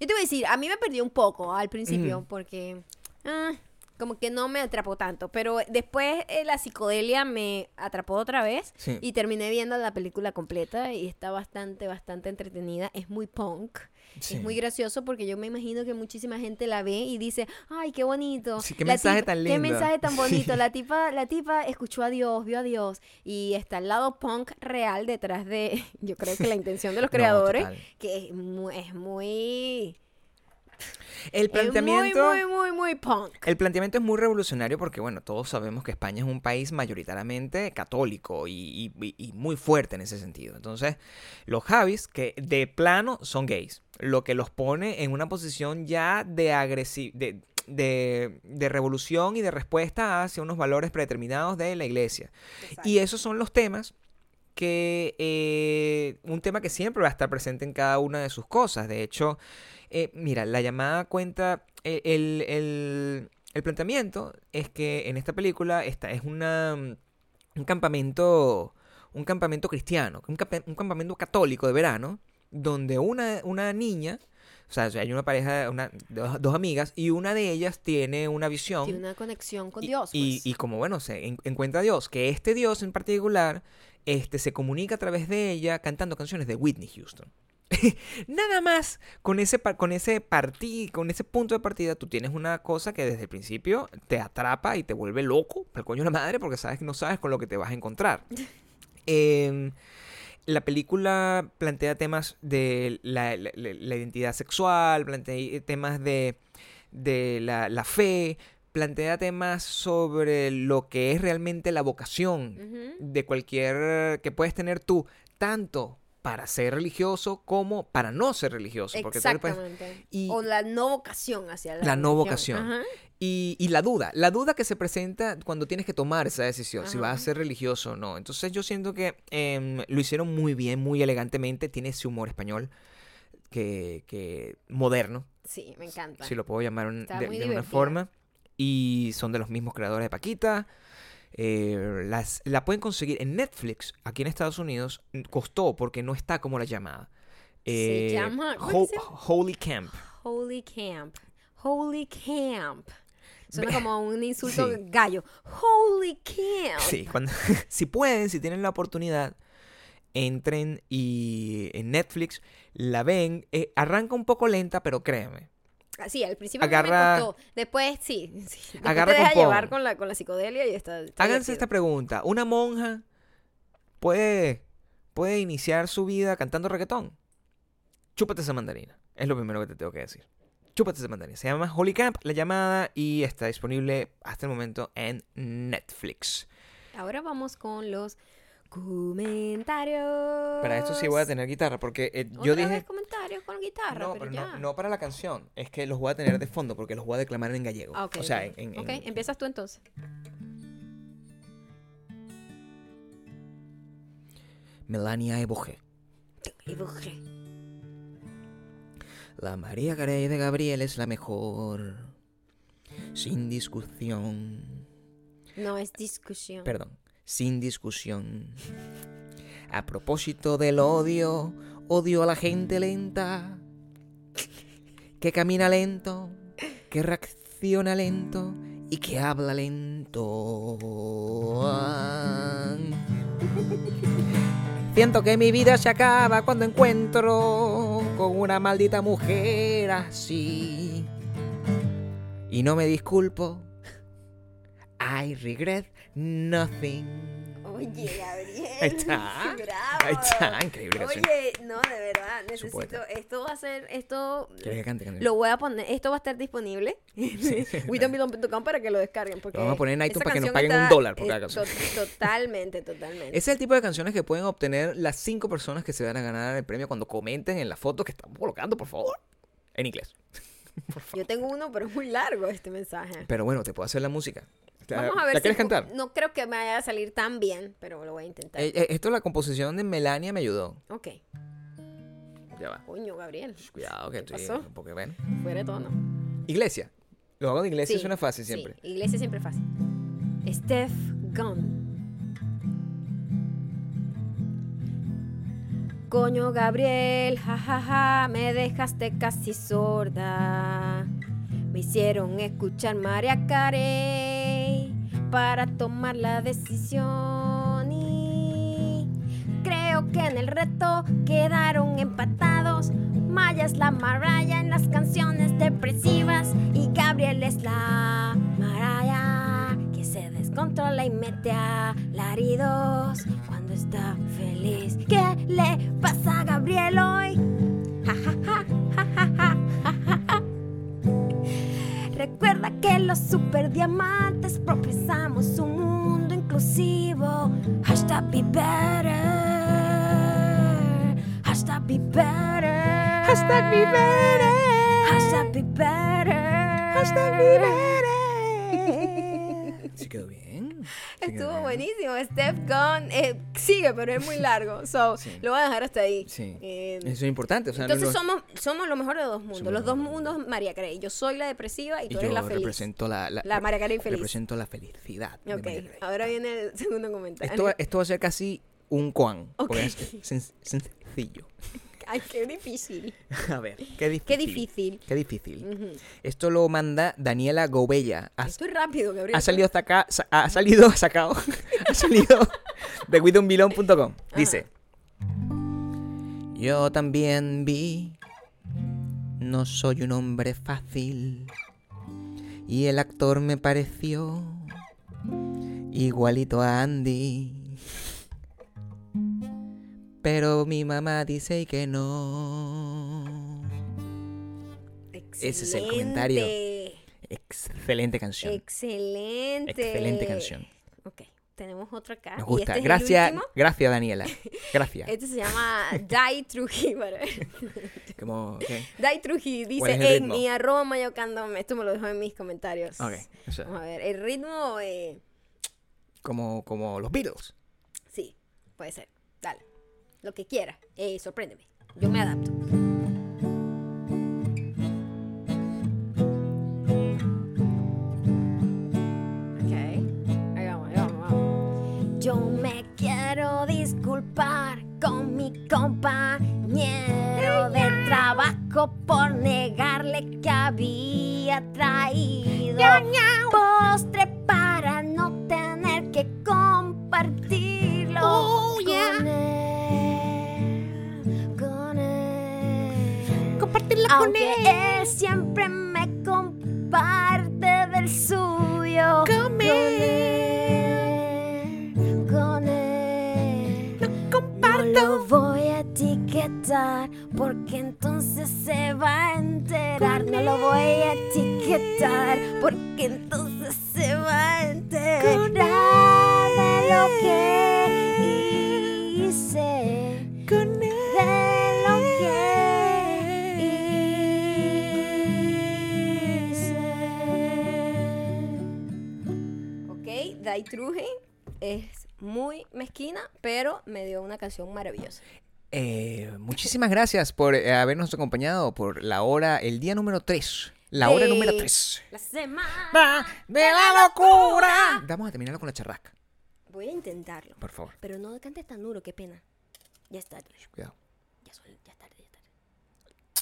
Yo te voy a decir, a mí me perdió un poco al principio, Ujú. porque ah, como que no me atrapó tanto, pero después eh, la psicodelia me atrapó otra vez Sí. y terminé viendo la película completa y está bastante, bastante entretenida. Es muy punk. Sí. Es muy gracioso porque yo me imagino que muchísima gente la ve y dice, ay, qué bonito. Sí, qué La mensaje tipa- tan Qué lindo". mensaje tan Sí. bonito. La tipa, la tipa escuchó a Dios, vio a Dios y está el lado punk real detrás de, yo creo que la intención de los creadores, que es muy, es muy, El es muy, planteamiento... muy, muy, muy punk. El planteamiento es muy revolucionario porque, bueno, todos sabemos que España es un país mayoritariamente católico y, y- y muy fuerte en ese sentido. Entonces, los Javis, que de plano son gays, lo que los pone en una posición ya de agresividad. De, de- de revolución y de respuesta hacia unos valores predeterminados de la iglesia. Y esos son los temas que eh, un tema que siempre va a estar presente en cada una de sus cosas. De hecho, eh, mira, la llamada cuenta eh, el, el- el planteamiento es que en esta película esta es una un campamento un campamento cristiano, un, campamento católico de verano donde una, una niña o sea, hay una pareja, una, dos, dos amigas, y una de ellas tiene una visión Tiene una conexión con y- Dios. Y, pues. y como, bueno, se en- encuentra a Dios, que este Dios en particular este, se comunica a través de ella cantando canciones de Whitney Houston. Nada más con ese, con ese partí, con ese punto de partida, tú tienes una cosa que desde el principio te atrapa y te vuelve loco, el coño de la madre, porque sabes que no sabes con lo que te vas a encontrar. Em, la película plantea temas de la, la- la- la identidad sexual, plantea temas de, de la, la fe, plantea temas sobre lo que es realmente la vocación de cualquier que puedes tener tú, tanto para ser religioso como para no ser religioso. Porque puedes- Exactamente. y- o la no vocación hacia la La no vocación. Ajá. y, y la duda, la duda que se presenta cuando tienes que tomar esa decisión, si vas a ser religioso o no. Entonces yo siento que em, lo hicieron muy bien, muy elegantemente, tiene ese humor español que, que moderno, Sí, me encanta. si lo puedo llamar un- de, de una forma. Y son de los mismos creadores de Paquita. Eh, las, la pueden conseguir en Netflix, aquí en Estados Unidos. Costó porque no está como la llamada. Se Eh, llama- ¿cómo Ho- se llama? Holy Camp. Holy Camp. Holy Camp. Suena como un insulto Sí. gallo. Holy Camp. Sí, cuando, si pueden, si tienen la oportunidad, entren y en Netflix la ven. Eh, arranca un poco lenta, pero créeme. Sí, al principio Agarra- me costó. Después sí. sí. Después Agarra te con deja llevar pon. con la, con la psicodelia y está. está Háganse esta pregunta. ¿Una monja puede, puede iniciar su vida cantando reggaetón? Chúpate esa mandarina. Es lo primero que te tengo que decir. Chúpate esa mandarina. Se llama Holy Camp, la llamada, y está disponible hasta el momento en Netflix. Ahora vamos con los comentarios. Para esto sí voy a tener guitarra, porque eh, yo dije... vez comentarios con guitarra, No, pero, pero ya. no, no para la canción. Es que los voy a tener de fondo porque los voy a declamar en gallego. Ah, ok, o sea, ok. en, en- Ok, en- empiezas tú entonces. Melania Eboje. Bujé. La María Carey de Gabriel es la mejor. Sin discusión. No es discusión. Perdón, sin discusión. A propósito del odio, odio a la gente lenta. Que camina lento, que reacciona lento y que habla lento. Siento que mi vida se acaba cuando encuentro con una maldita mujer así. Y no me disculpo. I regret nothing. Oye, Gabriel. Ahí está. Bravo. Ahí está, increíble canción. Oye, no, de verdad, necesito. Esto va a ser. Esto. ¿Quieres que cante? cante? Lo voy a poner. Esto va a estar disponible en WeDon'tBelong.com para que lo descarguen. Porque Lo vamos a poner en iTunes para que nos paguen un está, dólar por eh, cada canción. to- Totalmente, totalmente. Ese es el tipo de canciones que pueden obtener las cinco personas que se van a ganar el premio cuando comenten en la foto que estamos colocando, por favor. En inglés. Yo tengo uno, pero es muy largo este mensaje. Pero bueno, te puedo hacer la música. ¿La, Vamos a ver ¿la si quieres cantar? No creo que me vaya a salir tan bien, pero lo voy a intentar. Eh, eh, esto, la composición de Melania me ayudó. ok. Ya va. Coño, Gabriel. Cuidado, que ¿Qué estoy. pasó? Porque ven. Fuera de tono. Iglesia. Lo hago de iglesia, Sí, suena fácil sí, siempre. iglesia siempre fácil. Steph Gunn. Coño, Gabriel, jajaja, me dejaste casi sorda. Me hicieron escuchar María Carey para tomar la decisión. Y creo que en el reto quedaron empatados. Maya es la Mariah en las canciones depresivas y Gabriel es la Mariah que se descontrola y mete a laridos cuando está feliz. ¿Qué le pasa a Gabriel hoy? Que los superdiamantes profesamos un mundo inclusivo. Hashtag be better. Hashtag be better. Hashtag be better. Hashtag be better. Hashtag be better. Sí quedó bien. Estuvo buenísimo. Steph Gunn eh, sigue, pero es muy largo. So, Sí. lo voy a dejar hasta ahí. Sí. Eh, Eso es importante. O sea, no entonces lo- somos, somos lo mejor de dos mundos. Los lo dos mundos, María Carey. Yo soy la depresiva y y tú yo eres la feliz. represento la, la, La María Carey feliz. represento la felicidad. de Ok, Carey. ahora viene el segundo comentario. Esto, va- esto va a ser casi un koan. Ok. Porque es sen- sencillo. Ay, qué difícil. A ver, qué difícil. Qué difícil. Qué difícil. Esto lo manda Daniela Gobella. Ha, Esto es rápido, Gabriel. ha salido hasta acá, sa- ha salido, sacado, ha salido de widonbilon.com. Dice, yo también vi, no soy un hombre fácil, y el actor me pareció igualito a Andy. Pero mi mamá dice que no. Ese es el comentario. Excelente. Excelente canción. Excelente. Excelente canción. Ok, tenemos otro acá. Nos y gusta. este es el gracias, gracias Daniela. Gracias. Este se llama Die Truji. Como. Die Truji ¿Cuál es el dice en mi arroba mayocando. Esto me lo dejó en mis comentarios. Ok, o sea, Vamos a ver, el ritmo, eh, como, como los Beatles. sí, puede ser. Lo que quieras. Eh, sorpréndeme. Yo me adapto. Ok, ahí vamos, ahí vamos, vamos. Yo me quiero disculpar con mi compañero de trabajo por negarle que había traído postre para no tener que compartirlo Aunque él siempre me comparte del suyo. Con él. Con él. No lo voy a etiquetar porque entonces se va a enterar. No lo voy a etiquetar porque entonces se va a enterar de lo que hice. Dai Truje es muy mezquina, pero me dio una canción maravillosa. Eh, muchísimas gracias por eh, habernos acompañado por la hora, el día número 3. La hora número 3. La semana. de la locura. Vamos a terminarlo con la charrasca, Voy a intentarlo. por favor. Pero no cantes tan duro, qué pena. Ya es tarde. Cuidado. Ya, sol- ya es tarde, ya es tarde.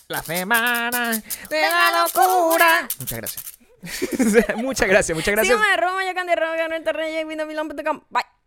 La semana de la locura. Muchas gracias. Muchas gracias, muchas gracias. Sígueme. Bye.